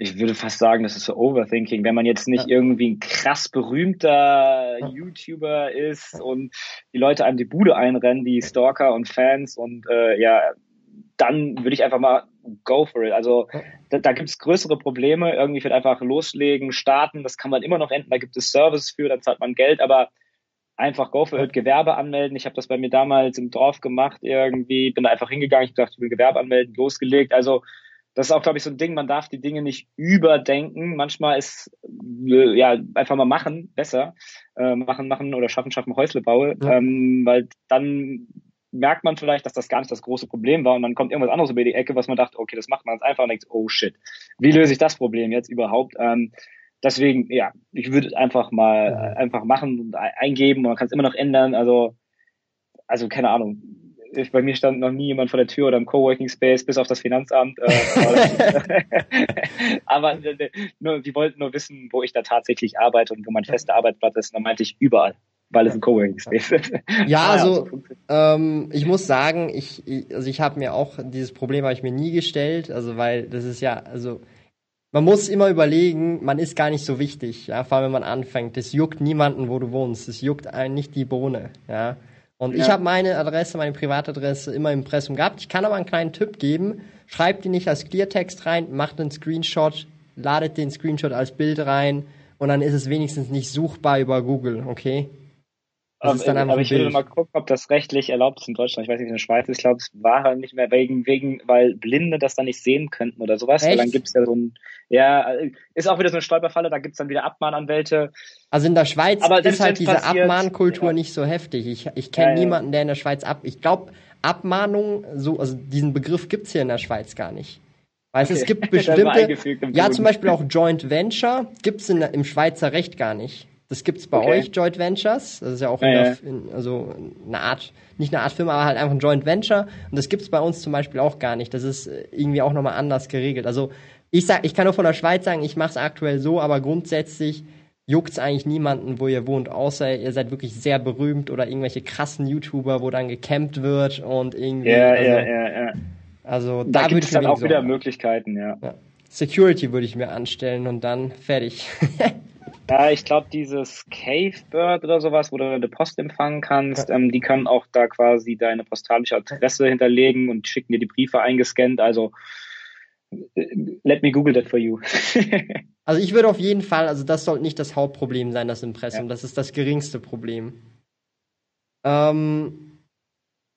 ich würde fast sagen, das ist so Overthinking, wenn man jetzt nicht irgendwie ein krass berühmter. YouTuber ist und die Leute einem die Bude einrennen, die Stalker und Fans und äh, ja, dann würde ich einfach mal go for it. Also da, da gibt es größere Probleme. Irgendwie wird einfach loslegen, starten. Das kann man immer noch enden. Da gibt es Service für, da zahlt man Geld, aber einfach go for it, Gewerbe anmelden. Ich habe das bei mir damals im Dorf gemacht irgendwie, bin da einfach hingegangen, ich dachte, ich will Gewerbe anmelden, losgelegt. Also das ist auch, glaube ich, so ein Ding, man darf die Dinge nicht überdenken. Manchmal ist äh, ja einfach mal machen besser. Äh, machen, machen oder schaffen, schaffen, Häusle baue. Ja. Ähm, weil dann merkt man vielleicht, dass das gar nicht das große Problem war und dann kommt irgendwas anderes über die Ecke, was man dachte, okay, das macht man ganz einfach und denkt, oh shit, wie löse ich das Problem jetzt überhaupt? Ähm, deswegen, ja, ich würde einfach mal ja. einfach machen und eingeben, man kann es immer noch ändern, also, also keine Ahnung. Bei mir stand noch nie jemand vor der Tür oder im Coworking Space, bis auf das Finanzamt. Äh, aber äh, nur, die wollten nur wissen, wo ich da tatsächlich arbeite und wo mein fester Arbeitsplatz ist. Und dann meinte ich überall weil es ein Coworking Space ist. Ja, also ähm, ich muss sagen, ich, ich also ich habe mir auch dieses Problem habe ich mir nie gestellt, also weil das ist ja also man muss immer überlegen, man ist gar nicht so wichtig, ja, vor allem wenn man anfängt. Das juckt niemanden, wo du wohnst. Das juckt einen nicht die Bohne, ja. Und ja. ich habe meine Adresse, meine Privatadresse immer im Impressum gehabt. Ich kann aber einen kleinen Tipp geben. Schreibt die nicht als Cleartext rein, macht einen Screenshot, ladet den Screenshot als Bild rein und dann ist es wenigstens nicht suchbar über Google, okay? Das ist dann aber ich will mal gucken, ob das rechtlich erlaubt ist in Deutschland. Ich weiß nicht, in der Schweiz ist, ich glaube, es war halt nicht mehr wegen, wegen, weil Blinde das dann nicht sehen könnten oder sowas. Echt? Weil dann gibt's ja so ein, ja, ist auch wieder so eine Stolperfalle, da gibt's dann wieder Abmahnanwälte. Also in der Schweiz aber ist halt diese passiert, Abmahnkultur ja. nicht so heftig. Ich, ich kenne ja, niemanden, der in der Schweiz ab, ich glaube, Abmahnung, so, also diesen Begriff gibt's hier in der Schweiz gar nicht. Weil okay. es gibt bestimmte, ja, zum Beispiel auch Joint Venture gibt's in, im Schweizer Recht gar nicht. Das gibt's bei okay. euch, Joint Ventures. Das ist ja auch ja, in, also eine Art, nicht eine Art Firma, aber halt einfach ein Joint Venture. Und das gibt's bei uns zum Beispiel auch gar nicht. Das ist irgendwie auch nochmal anders geregelt. Also ich sag, ich kann nur von der Schweiz sagen, ich mache es aktuell so, aber grundsätzlich juckt's eigentlich niemanden, wo ihr wohnt, außer ihr seid wirklich sehr berühmt oder irgendwelche krassen YouTuber, wo dann gecampt wird und irgendwie. Ja, also, ja, ja, ja. Also da, da gibt es dann auch wieder Möglichkeiten, ja. ja. Security würde ich mir anstellen und dann fertig. Ja, ich glaube, dieses Cavebird oder sowas, wo du eine Post empfangen kannst, ähm, die können auch da quasi deine postalische Adresse hinterlegen und schicken dir die Briefe eingescannt. Also, äh, let me Google that for you. also, ich würde auf jeden Fall, also, das sollte nicht das Hauptproblem sein, das Impressum. Ja. Das ist das geringste Problem. Ähm,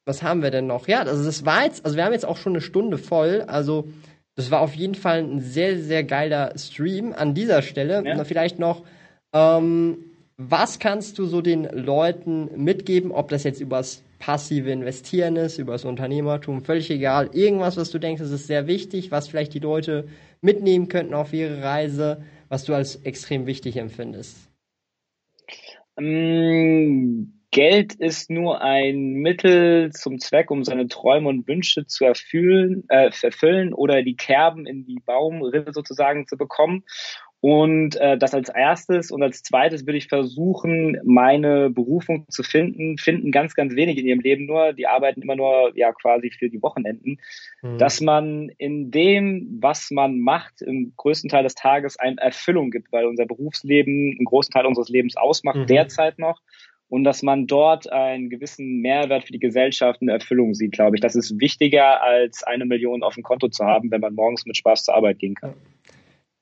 was haben wir denn noch? Ja, also, das war jetzt, also, wir haben jetzt auch schon eine Stunde voll. Also, das war auf jeden Fall ein sehr, sehr geiler Stream an dieser Stelle. Ja. Vielleicht noch ähm, was kannst du so den Leuten mitgeben, ob das jetzt übers passive Investieren ist, übers Unternehmertum, völlig egal. Irgendwas, was du denkst, das ist sehr wichtig, was vielleicht die Leute mitnehmen könnten auf ihre Reise, was du als extrem wichtig empfindest. Ähm, Geld ist nur ein Mittel zum Zweck, um seine Träume und Wünsche zu erfüllen, äh, erfüllen oder die Kerben in die Baumrinde sozusagen zu bekommen. Und äh, das als erstes und als zweites würde ich versuchen, meine Berufung zu finden. Finden ganz, ganz wenig in ihrem Leben nur. Die arbeiten immer nur ja quasi für die Wochenenden. Mhm. Dass man in dem, was man macht, im größten Teil des Tages eine Erfüllung gibt, weil unser Berufsleben einen großen Teil unseres Lebens ausmacht, mhm. derzeit noch. Und dass man dort einen gewissen Mehrwert für die Gesellschaft eine Erfüllung sieht, glaube ich. Das ist wichtiger, als eine Million auf dem Konto zu haben, wenn man morgens mit Spaß zur Arbeit gehen kann.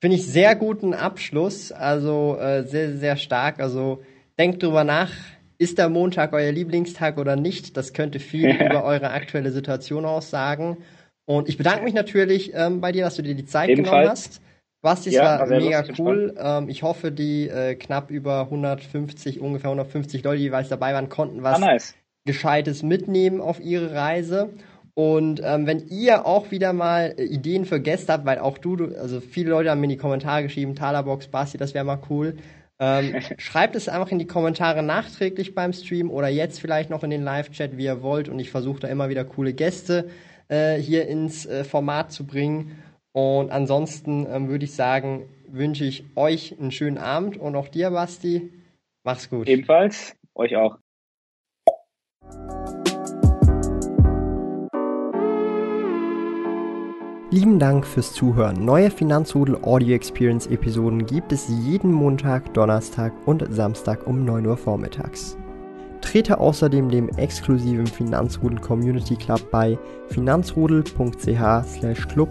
Finde ich sehr guten Abschluss, also äh, sehr, sehr stark. Also denkt drüber nach, ist der Montag euer Lieblingstag oder nicht? Das könnte viel ja. über eure aktuelle Situation aussagen. Und ich bedanke mich natürlich ähm, bei dir, dass du dir die Zeit Ebenfalls. genommen hast. Basti, es ja, war, mega cool. Ähm, ich hoffe, die äh, knapp über 150, ungefähr 150 Leute, die jeweils dabei waren, konnten was ah, nice. Gescheites mitnehmen auf ihre Reise. Und ähm, wenn ihr auch wieder mal äh, Ideen für Gäste habt, weil auch du, du, also viele Leute haben mir in die Kommentare geschrieben, Talerbox, Basti, das wäre mal cool. Ähm, schreibt es einfach in die Kommentare nachträglich beim Stream oder jetzt vielleicht noch in den Live-Chat, wie ihr wollt. Und ich versuche da immer wieder coole Gäste äh, hier ins äh, Format zu bringen. Und ansonsten ähm, würde ich sagen, wünsche ich euch einen schönen Abend und auch dir, Basti. Mach's gut. Ebenfalls, euch auch. Lieben Dank fürs Zuhören. Neue Finanzrudel Audio Experience Episoden gibt es jeden Montag, Donnerstag und Samstag um 9 Uhr vormittags. Trete außerdem dem exklusiven Finanzrudel Community Club bei finanzrudel.ch/club